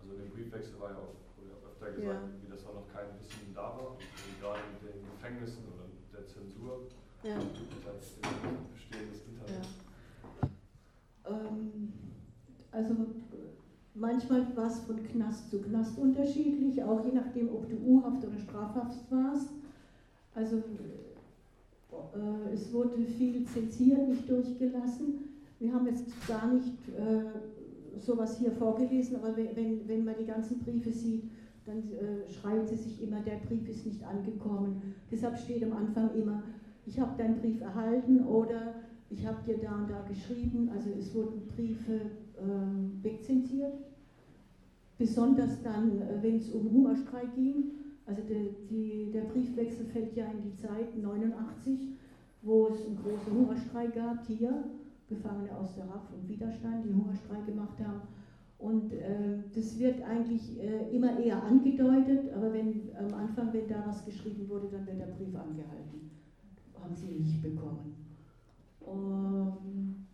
also in dem Briefwechsel war ja auch, wurde ja gesagt, Ja. wie das auch noch kein Wissen da war, gerade mit den Gefängnissen oder mit der Zensur, Ja. im bestehendes Internet. Ähm, also manchmal war es von Knast zu Knast unterschiedlich, auch je nachdem, ob du U-Haft oder Strafhaft warst. Also äh, es wurde viel zensiert, nicht durchgelassen. Wir haben jetzt gar nicht äh, sowas hier vorgelesen, aber wenn, wenn man die ganzen Briefe sieht, dann äh, schreiben sie sich immer, der Brief ist nicht angekommen. Deshalb steht am Anfang immer, ich habe deinen Brief erhalten oder ich habe dir da und da geschrieben. Also es wurden Briefe ähm, wegzensiert. Besonders dann, äh, wenn es um Hungerstreik ging. Also der, die, der Briefwechsel fällt ja in die Zeit 89, wo es einen großen Hungerstreik gab hier. Gefangene aus der RAF und Widerstand, die Hungerstreik gemacht haben. Und äh, das wird eigentlich äh, immer eher angedeutet, aber wenn am Anfang, wenn da was geschrieben wurde, dann wird der Brief angehalten. Haben sie nicht bekommen. ähm,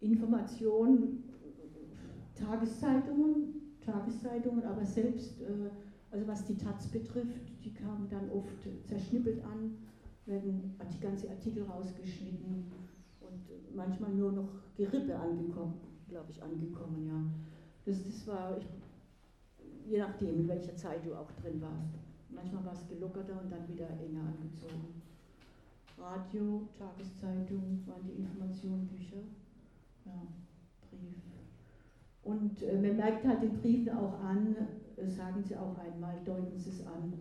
Information, Tageszeitungen, Tageszeitungen, aber selbst, äh, also was die Taz betrifft, die kamen dann oft zerschnippelt an, werden die ganze Artikel rausgeschnitten und manchmal nur noch Gerippe angekommen, glaube ich, angekommen, ja. Das, das war, ich, je nachdem, in welcher Zeit du auch drin warst. Manchmal war es gelockerter und dann wieder enger angezogen. Radio, Tageszeitung waren die Informationen, Bücher, ja, Brief. Und äh, man merkt halt den Briefen auch an, äh, sagen sie auch einmal, deuten sie es an.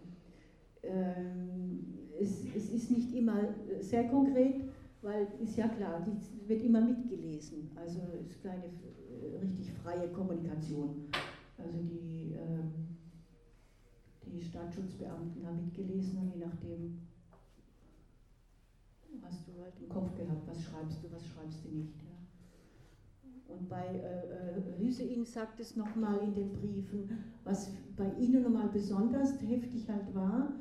Ähm, es, es, ist nicht immer äh, sehr konkret, weil ist ja klar, die wird immer mitgelesen. Also ist keine äh, richtig freie Kommunikation. Also die, ähm, die Staatsschutzbeamten haben mitgelesen je nachdem hast du halt im Kopf gehabt, was schreibst du, was schreibst du nicht. Ja. Und bei äh, äh Hüsein sagt es nochmal in den Briefen, was bei ihnen nochmal besonders heftig halt war,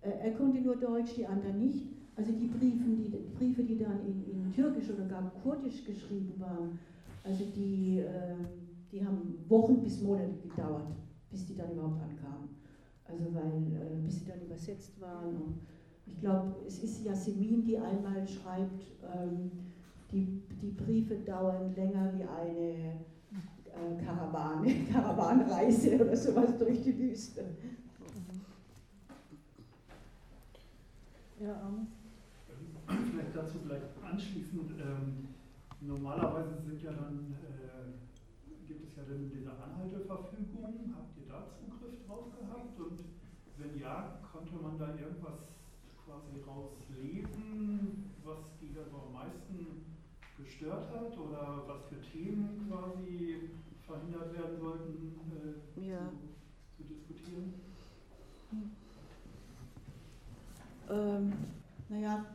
äh, er konnte nur Deutsch, die anderen nicht. Also die Briefe, die, Briefe, die dann in, in Türkisch oder gar Kurdisch geschrieben waren, also die, äh, die haben Wochen bis Monate gedauert, bis die dann überhaupt ankamen. Also weil, äh, bis sie dann übersetzt waren. Und ich glaube, es ist Jasmin, die einmal schreibt, ähm, die, die Briefe dauern länger wie eine äh, Karawane, Karawanreise oder sowas durch die Wüste. Ja, ähm, Vielleicht dazu gleich anschließend. Ähm, normalerweise sind ja dann, äh, gibt es ja dann diese Anhalteverfügung. Habt ihr da Zugriff drauf gehabt? Und wenn ja, konnte man da irgendwas quasi rauslesen, was die da so am meisten gestört hat oder was für Themen quasi verhindert werden sollten, äh, ja. zu, zu, diskutieren? Ähm, naja,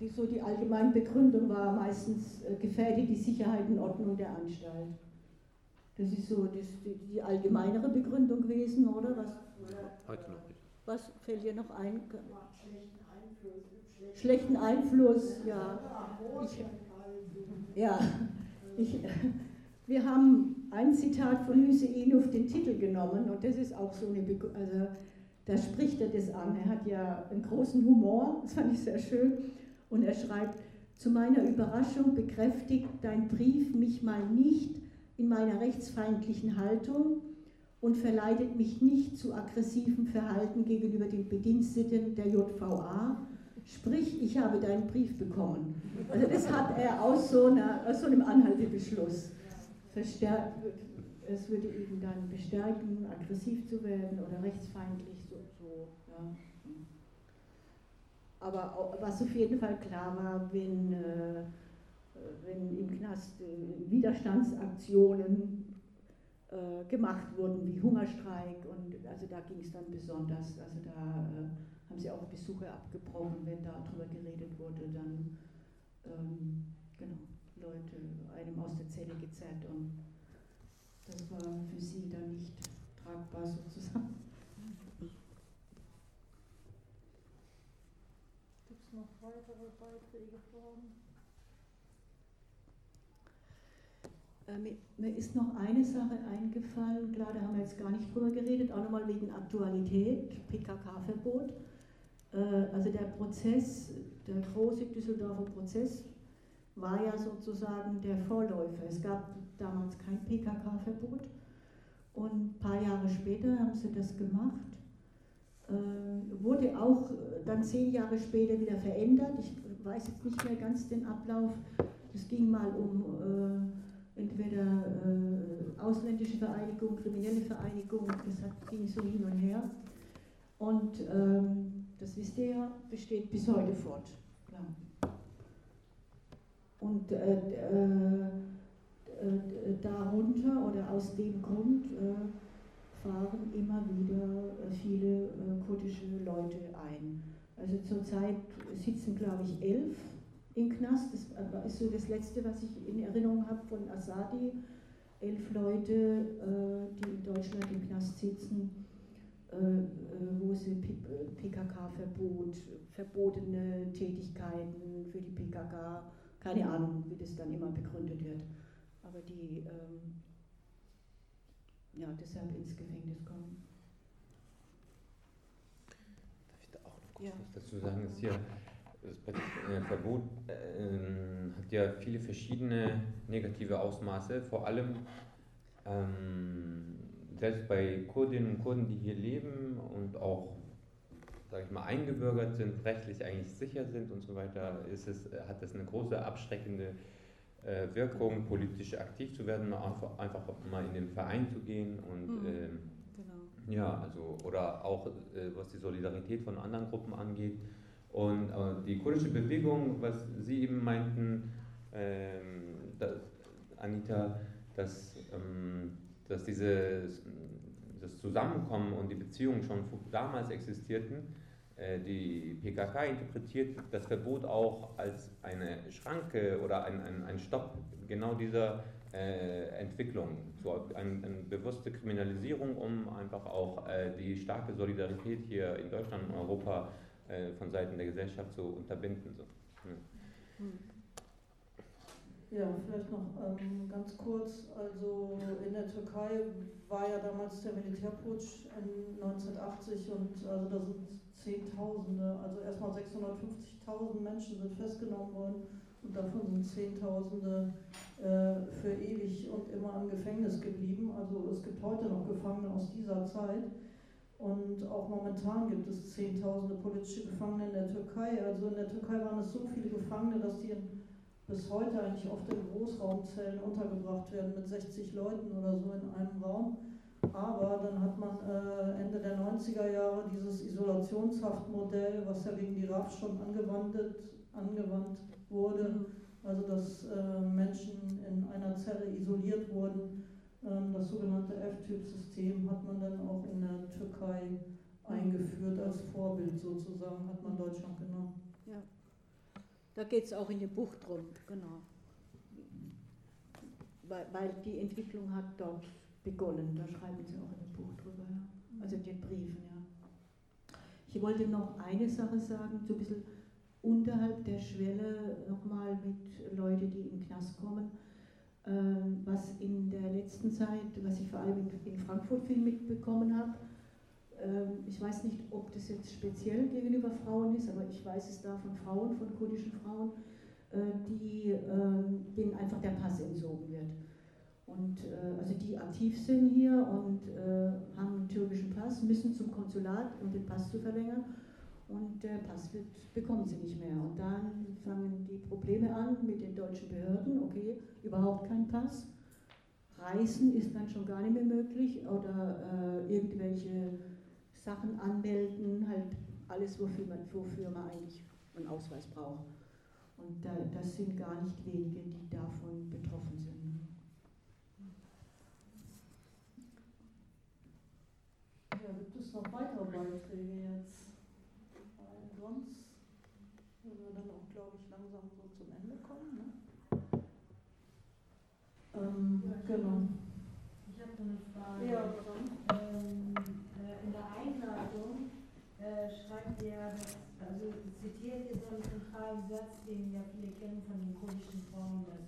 die, so die allgemeine Begründung war meistens äh, gefährdet die Sicherheit und Ordnung der Anstalt. Das ist so das, die, die allgemeinere Begründung gewesen, oder? Was, Heute noch nicht. Was fällt dir noch ein? Schlechten Einfluss, ja. Ich, ja, ich, wir haben ein Zitat von Hüseyin auf den Titel genommen und das ist auch so eine, Be also da spricht er das an. Er hat ja einen großen Humor, das fand ich sehr schön. Und er schreibt, zu meiner Überraschung bekräftigt dein Brief mich mal nicht in meiner rechtsfeindlichen Haltung und verleitet mich nicht zu aggressivem Verhalten gegenüber den Bediensteten der JVA. Sprich, ich habe deinen Brief bekommen. Also das hat er aus so, einer, aus so einem Anhaltebeschluss. Verstär es würde ihn dann bestärken, aggressiv zu werden oder rechtsfeindlich. So, so ja. Aber was auf jeden Fall klar war, wenn, äh, wenn im Knast äh, Widerstandsaktionen äh, gemacht wurden, wie Hungerstreik, und also da ging es dann besonders, also da äh, haben sie auch Besuche abgebrochen, wenn da drüber geredet wurde, dann ähm, genau, Leute einem aus der Zelle gezerrt und das war für sie dann nicht tragbar sozusagen. noch weitere Beiträge vor? Äh, mir, ist noch eine Sache eingefallen, klar, da haben wir jetzt gar nicht drüber geredet, auch nochmal wegen Aktualität, PKK-Verbot. Äh, also der Prozess, der große Düsseldorfer Prozess, war ja sozusagen der Vorläufer. Es gab damals kein PKK-Verbot und ein paar Jahre später haben sie das gemacht wurde auch dann zehn Jahre später wieder verändert. Ich weiß jetzt nicht mehr ganz den Ablauf. Es ging mal um äh, entweder äh, ausländische Vereinigung, kriminelle Vereinigung, das hat, ging so hin und her. Und ähm, das wisst ihr ja, besteht bis heute fort. Ja. Und äh, äh, äh, darunter oder aus dem Grund fahren immer wieder äh, viele äh, kurdische Leute ein. Also zurzeit sitzen, glaube ich, elf im Knast. Das äh, ist so das Letzte, was ich in Erinnerung habe von Asadi. Elf Leute, die in Deutschland im Knast sitzen, wo sie PKK-Verbot, verbotene Tätigkeiten für die PKK, keine Ahnung, wie das dann immer begründet wird. Aber die ähm, ja, deshalb ins Gefängnis kommen. Darf ich da auch noch kurz ja. was dazu sagen? Ist hier, das äh, Verbot äh, hat ja viele verschiedene negative Ausmaße, vor allem ähm, selbst bei Kurdinnen und Kurden, die hier leben und auch sage ich mal, eingebürgert sind, rechtlich eigentlich sicher sind und so weiter, ist es, hat das eine große abschreckende äh, Wirkung, politisch aktiv zu werden, einfach, einfach mal in den Verein zu gehen und mhm. ähm, genau. ja, also oder auch äh, was die Solidarität von anderen Gruppen angeht. Und äh, die kurdische Bewegung, was Sie eben meinten, ähm, da, Anita, dass, ähm, dass dieses das Zusammenkommen und die Beziehungen schon damals existierten, äh, die PKK interpretiert das Verbot auch als eine Schranke oder ein, ein, ein Stopp genau dieser äh, Entwicklung, so eine, eine, bewusste Kriminalisierung, um einfach auch äh, die starke Solidarität hier in Deutschland und Europa äh, von Seiten der Gesellschaft zu unterbinden. So. Ja. Hm. Ja, vielleicht noch ähm, ganz kurz. Also in der Türkei war ja damals der Militärputsch in 1980 und also da sind Zehntausende, also erstmal 650.000 Menschen sind festgenommen worden und davon sind Zehntausende äh, für ewig und immer im Gefängnis geblieben. Also es gibt heute noch Gefangene aus dieser Zeit. Und auch momentan gibt es Zehntausende politische Gefangene in der Türkei. Also in der Türkei waren es so viele Gefangene, dass die in, bis heute eigentlich oft in Großraumzellen untergebracht werden mit 60 Leuten oder so in einem Raum. Aber dann hat man äh, Ende der 90er Jahre dieses Isolationshaftmodell, was ja wegen die RAF schon angewandt, angewandt wurde, mhm. also dass äh, Menschen in einer Zelle isoliert wurden. Ähm, das sogenannte F-Typ-System hat man dann auch in der Türkei eingeführt als Vorbild sozusagen, hat man Deutschland genommen. Da geht es auch in dem Buch drum, genau. Weil, weil die Entwicklung hat dort begonnen. Da schreiben Sie auch in dem Buch drüber, ja. also in den Briefen. Ja. Ich wollte noch eine Sache sagen, so ein bisschen unterhalb der Schwelle nochmal mit Leuten, die in den Knast kommen. Ähm, was in der letzten Zeit, was ich vor allem in Frankfurt viel mitbekommen habe, ich weiß nicht, ob das jetzt speziell gegenüber Frauen ist, aber ich weiß es da von Frauen, von kurdischen Frauen, äh, die, ähm, denen einfach der Pass entzogen wird. Und äh, also die aktiv sind hier und äh, haben einen türkischen Pass, müssen zum Konsulat, um den Pass zu verlängern. Und der Pass wird, bekommen sie nicht mehr. Und dann fangen die Probleme an mit den deutschen Behörden. Okay, überhaupt kein Pass. Reisen ist dann schon gar nicht mehr möglich oder irgendwelche Sachen anmelden, halt alles, wofür man, wofür man eigentlich einen Ausweis braucht. Und da, das sind gar nicht wenige, die davon betroffen sind. Ja, gibt es noch weitere Beiträge jetzt? Weil sonst würden wir dann auch, glaube ich, langsam so zum Ende kommen. Ne? Ähm, ja, genau. Ich habe noch eine Frage. Ja, ähm, äh, in der Einleitung ihr, also zitiert ihr so einen zentralen Satz, den ja viele kennen von den kurdischen Frauen, dass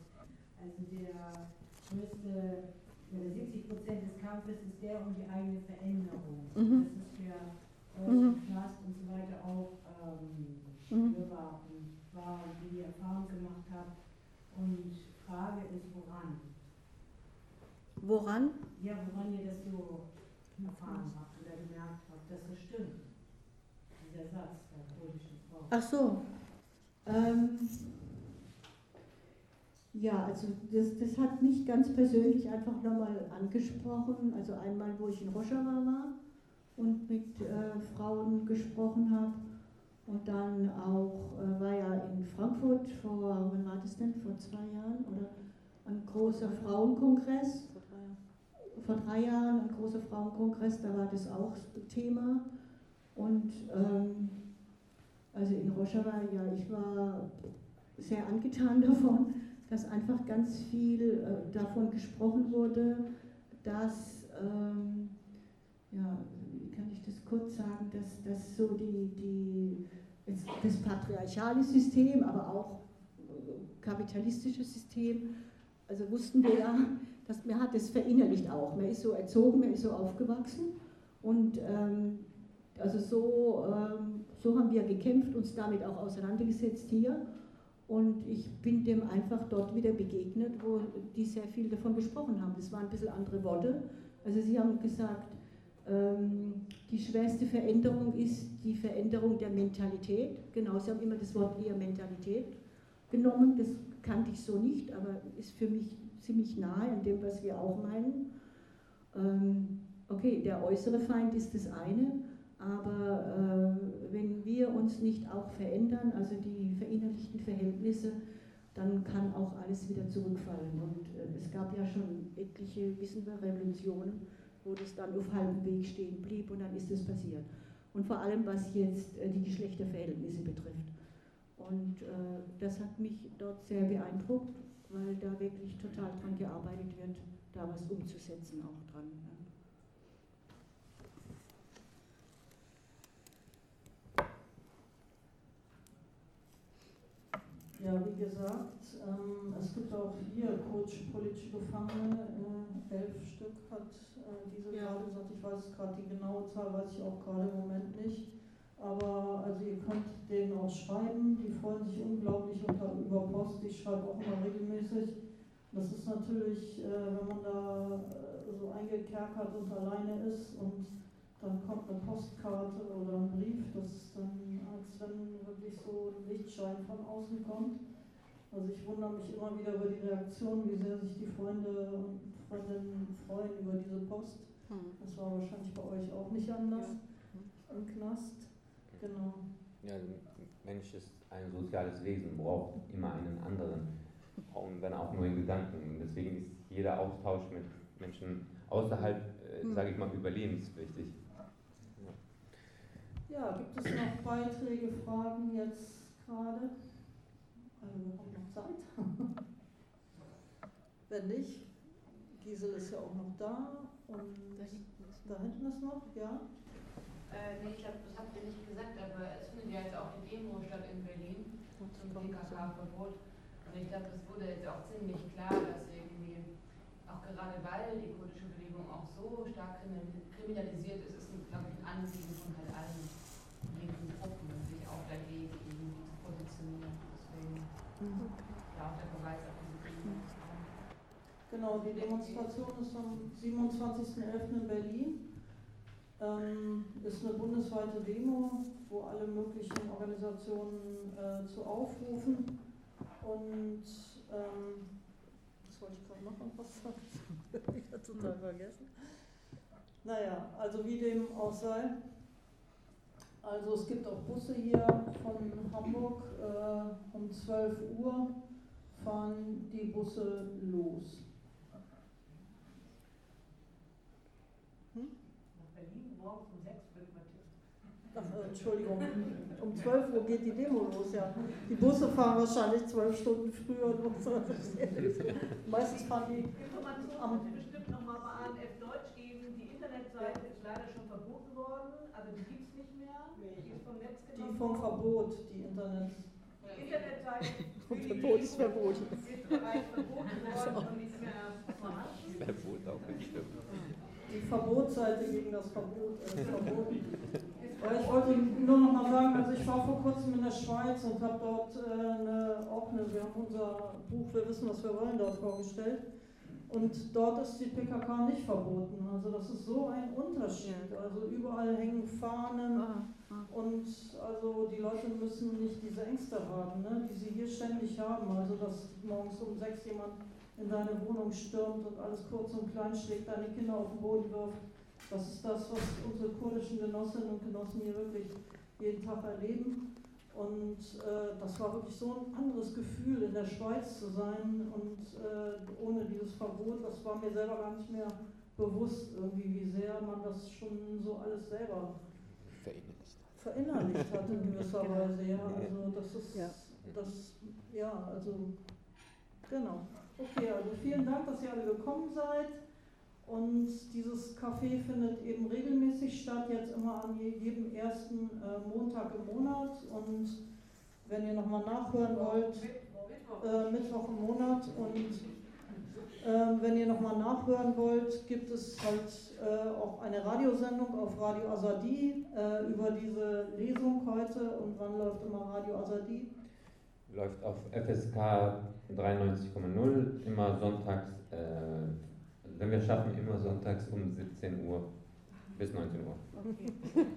also der größte 70 Prozent des Kampfes ist der um die eigene Veränderung. Mhm. Das ist für euch mhm. Knast und so weiter auch ähm, mhm. und war, wie ihr Erfahrung gemacht habt. Und Frage ist, woran? Woran? Ja, woran ihr das so erfahren habt oder gemerkt habt, dass das stimmt. Dieser Satz der kurdischen Frau. Ach so. Ähm, ja, also das, das hat mich ganz persönlich einfach nochmal angesprochen. Also einmal, wo ich in Rojava war und mit äh, Frauen gesprochen habe. Und dann auch, äh, war ja in Frankfurt vor, wann war das denn, vor zwei Jahren? Oder ein großer Frauenkongress. Vor drei Jahren. Vor drei Jahren, ein großer Frauenkongress, da war das auch Thema. Und ähm, also in Rojava, ja, ich war sehr angetan davon dass einfach ganz viel äh, davon gesprochen wurde, dass, ähm, ja, wie kann ich das kurz sagen, dass, dass so die, die, das patriarchale System, aber auch kapitalistische System. Also wussten wir ja, dass man hat das verinnerlicht auch. Man ist so erzogen, man ist so aufgewachsen und ähm, also so, ähm, so haben wir gekämpft, uns damit auch auseinandergesetzt hier. Und ich bin dem einfach dort wieder begegnet, wo die sehr viel davon gesprochen haben. Das waren ein bisschen andere Worte. Also sie haben gesagt, ähm, die schwerste Veränderung ist die Veränderung der Mentalität. Genau, sie haben immer das Wort eher Mentalität genommen. Das kannte ich so nicht, aber ist für mich ziemlich nahe an dem, was wir auch meinen. Ähm, okay, der äußere Feind ist das eine, aber äh, wenn wir uns nicht auch verändern, also die verinnerlichten Verhältnisse, dann kann auch alles wieder zurückfallen. Und äh, es gab ja schon etliche, wissen wir, Revolutionen, wo das dann auf halbem Weg stehen blieb und dann ist es passiert. Und vor allem, was jetzt äh, die Geschlechterverhältnisse betrifft. Und äh, das hat mich dort sehr beeindruckt, weil da wirklich total dran gearbeitet wird, da was umzusetzen auch dran. Ja. Ja, wie gesagt, ähm, es gibt auch hier Coach politische Gefangene, äh, elf Stück hat äh, diese ja. gerade gesagt, ich weiß gerade die genaue Zahl, weiß ich auch gerade im Moment nicht. Aber also ihr könnt denen auch schreiben, die freuen sich unglaublich unter, über Post, ich schreibe auch immer regelmäßig. Das ist natürlich, äh, wenn man da äh, so eingekerkert und alleine ist und dann kommt eine Postkarte oder ein Brief, das ist dann, als wenn wirklich so ein Lichtschein von außen kommt. Also ich wundere mich immer wieder über die Reaktion, wie sehr sich die Freunde und Freundinnen freuen über diese Post. Hm. Das war wahrscheinlich bei euch auch nicht anders ja. im Knast. Genau. Ja, der Mensch ist ein soziales Wesen, braucht immer einen anderen, und wenn auch nur in Gedanken. Deswegen ist jeder Austausch mit Menschen außerhalb, äh, hm. sage ich mal, überlebenswichtig. Ja, gibt es noch Beiträge, Fragen jetzt gerade? Also wir haben noch Zeit. Wenn nicht, Gisel ist ja auch noch da und da hinten ist noch, ja? Äh, nee, ich glaube, das habt ihr nicht gesagt, aber es findet ja jetzt auch die Demo statt in Berlin zum PKK-Verbot. Und ich glaube, es wurde jetzt auch ziemlich klar, dass irgendwie, auch gerade weil die kurdische Bewegung auch so stark kriminalisiert ist, ist, glaube ich, ein Anliegen von halt allen linken Gruppen, sich auch dagegen zu positionieren. Deswegen ja der Verweis auf diese Demo. Genau, die Demonstration ist am 27.11. in Berlin. Ähm, ist eine bundesweite Demo, wo alle möglichen Organisationen äh, zu aufrufen. Und ähm, was wollte ich gerade noch was sagen? ich habe total vergessen. Naja, also wie dem auch sei. Also es gibt auch Busse hier von Hamburg. Äh, um 12 Uhr fahren die Busse los. Ach, Entschuldigung, um 12 Uhr geht die Demo los, ja. Die Busse fahren wahrscheinlich zwölf Stunden früher. Meistens fahren die. Informationen am bestimmt nochmal bei ANF Deutsch geben. Die Internetseite ist leider schon verboten worden, also die gibt es nicht mehr. Die ist vom Netz genommen. Die vom Verbot, die Internet. Verbot ist verboten. Ist bereits verboten worden und nicht mehr vorhanden. Verbot auch nicht stimmt. Die Verbotsseite gegen das Verbot ist verboten. Ich wollte nur noch mal sagen, also ich war vor kurzem in der Schweiz und habe dort äh, eine, auch eine, wir haben unser Buch Wir wissen, was wir wollen dort vorgestellt. Und dort ist die PKK nicht verboten. Also das ist so ein Unterschied. Also überall hängen Fahnen ah, ah. und also die Leute müssen nicht diese Ängste haben, ne, die sie hier ständig haben. Also dass morgens um sechs jemand in deine Wohnung stürmt und alles kurz und klein schlägt, deine Kinder auf den Boden wirft das ist das, was unsere kurdischen Genossinnen und Genossen hier wirklich jeden Tag erleben. Und äh, das war wirklich so ein anderes Gefühl, in der Schweiz zu sein und äh, ohne dieses Verbot, das war mir selber gar nicht mehr bewusst, irgendwie, wie sehr man das schon so alles selber verinnerlicht, verinnerlicht hat in gewisser Weise. Ja, also das ist, ja. das, ja, also genau. Okay, also vielen Dank, dass ihr alle gekommen seid. Und dieses Café findet eben regelmäßig statt, jetzt immer an jedem ersten äh, Montag im Monat. Und wenn ihr nochmal nachhören wollt, äh, Mittwoch im Monat. Und äh, wenn ihr nochmal nachhören wollt, gibt es halt äh, auch eine Radiosendung auf Radio Azadi äh, über diese Lesung heute. Und wann läuft immer Radio Azadi? Läuft auf FSK 93,0, immer sonntags, wenn wir schaffen, immer sonntags um 17 Uhr bis 19 Uhr. Okay.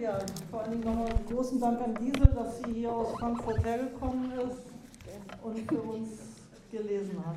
Ja, vor allen Dingen nochmal großen Dank an Gisel, dass sie hier aus Frankfurt hergekommen ist und für uns gelesen hat.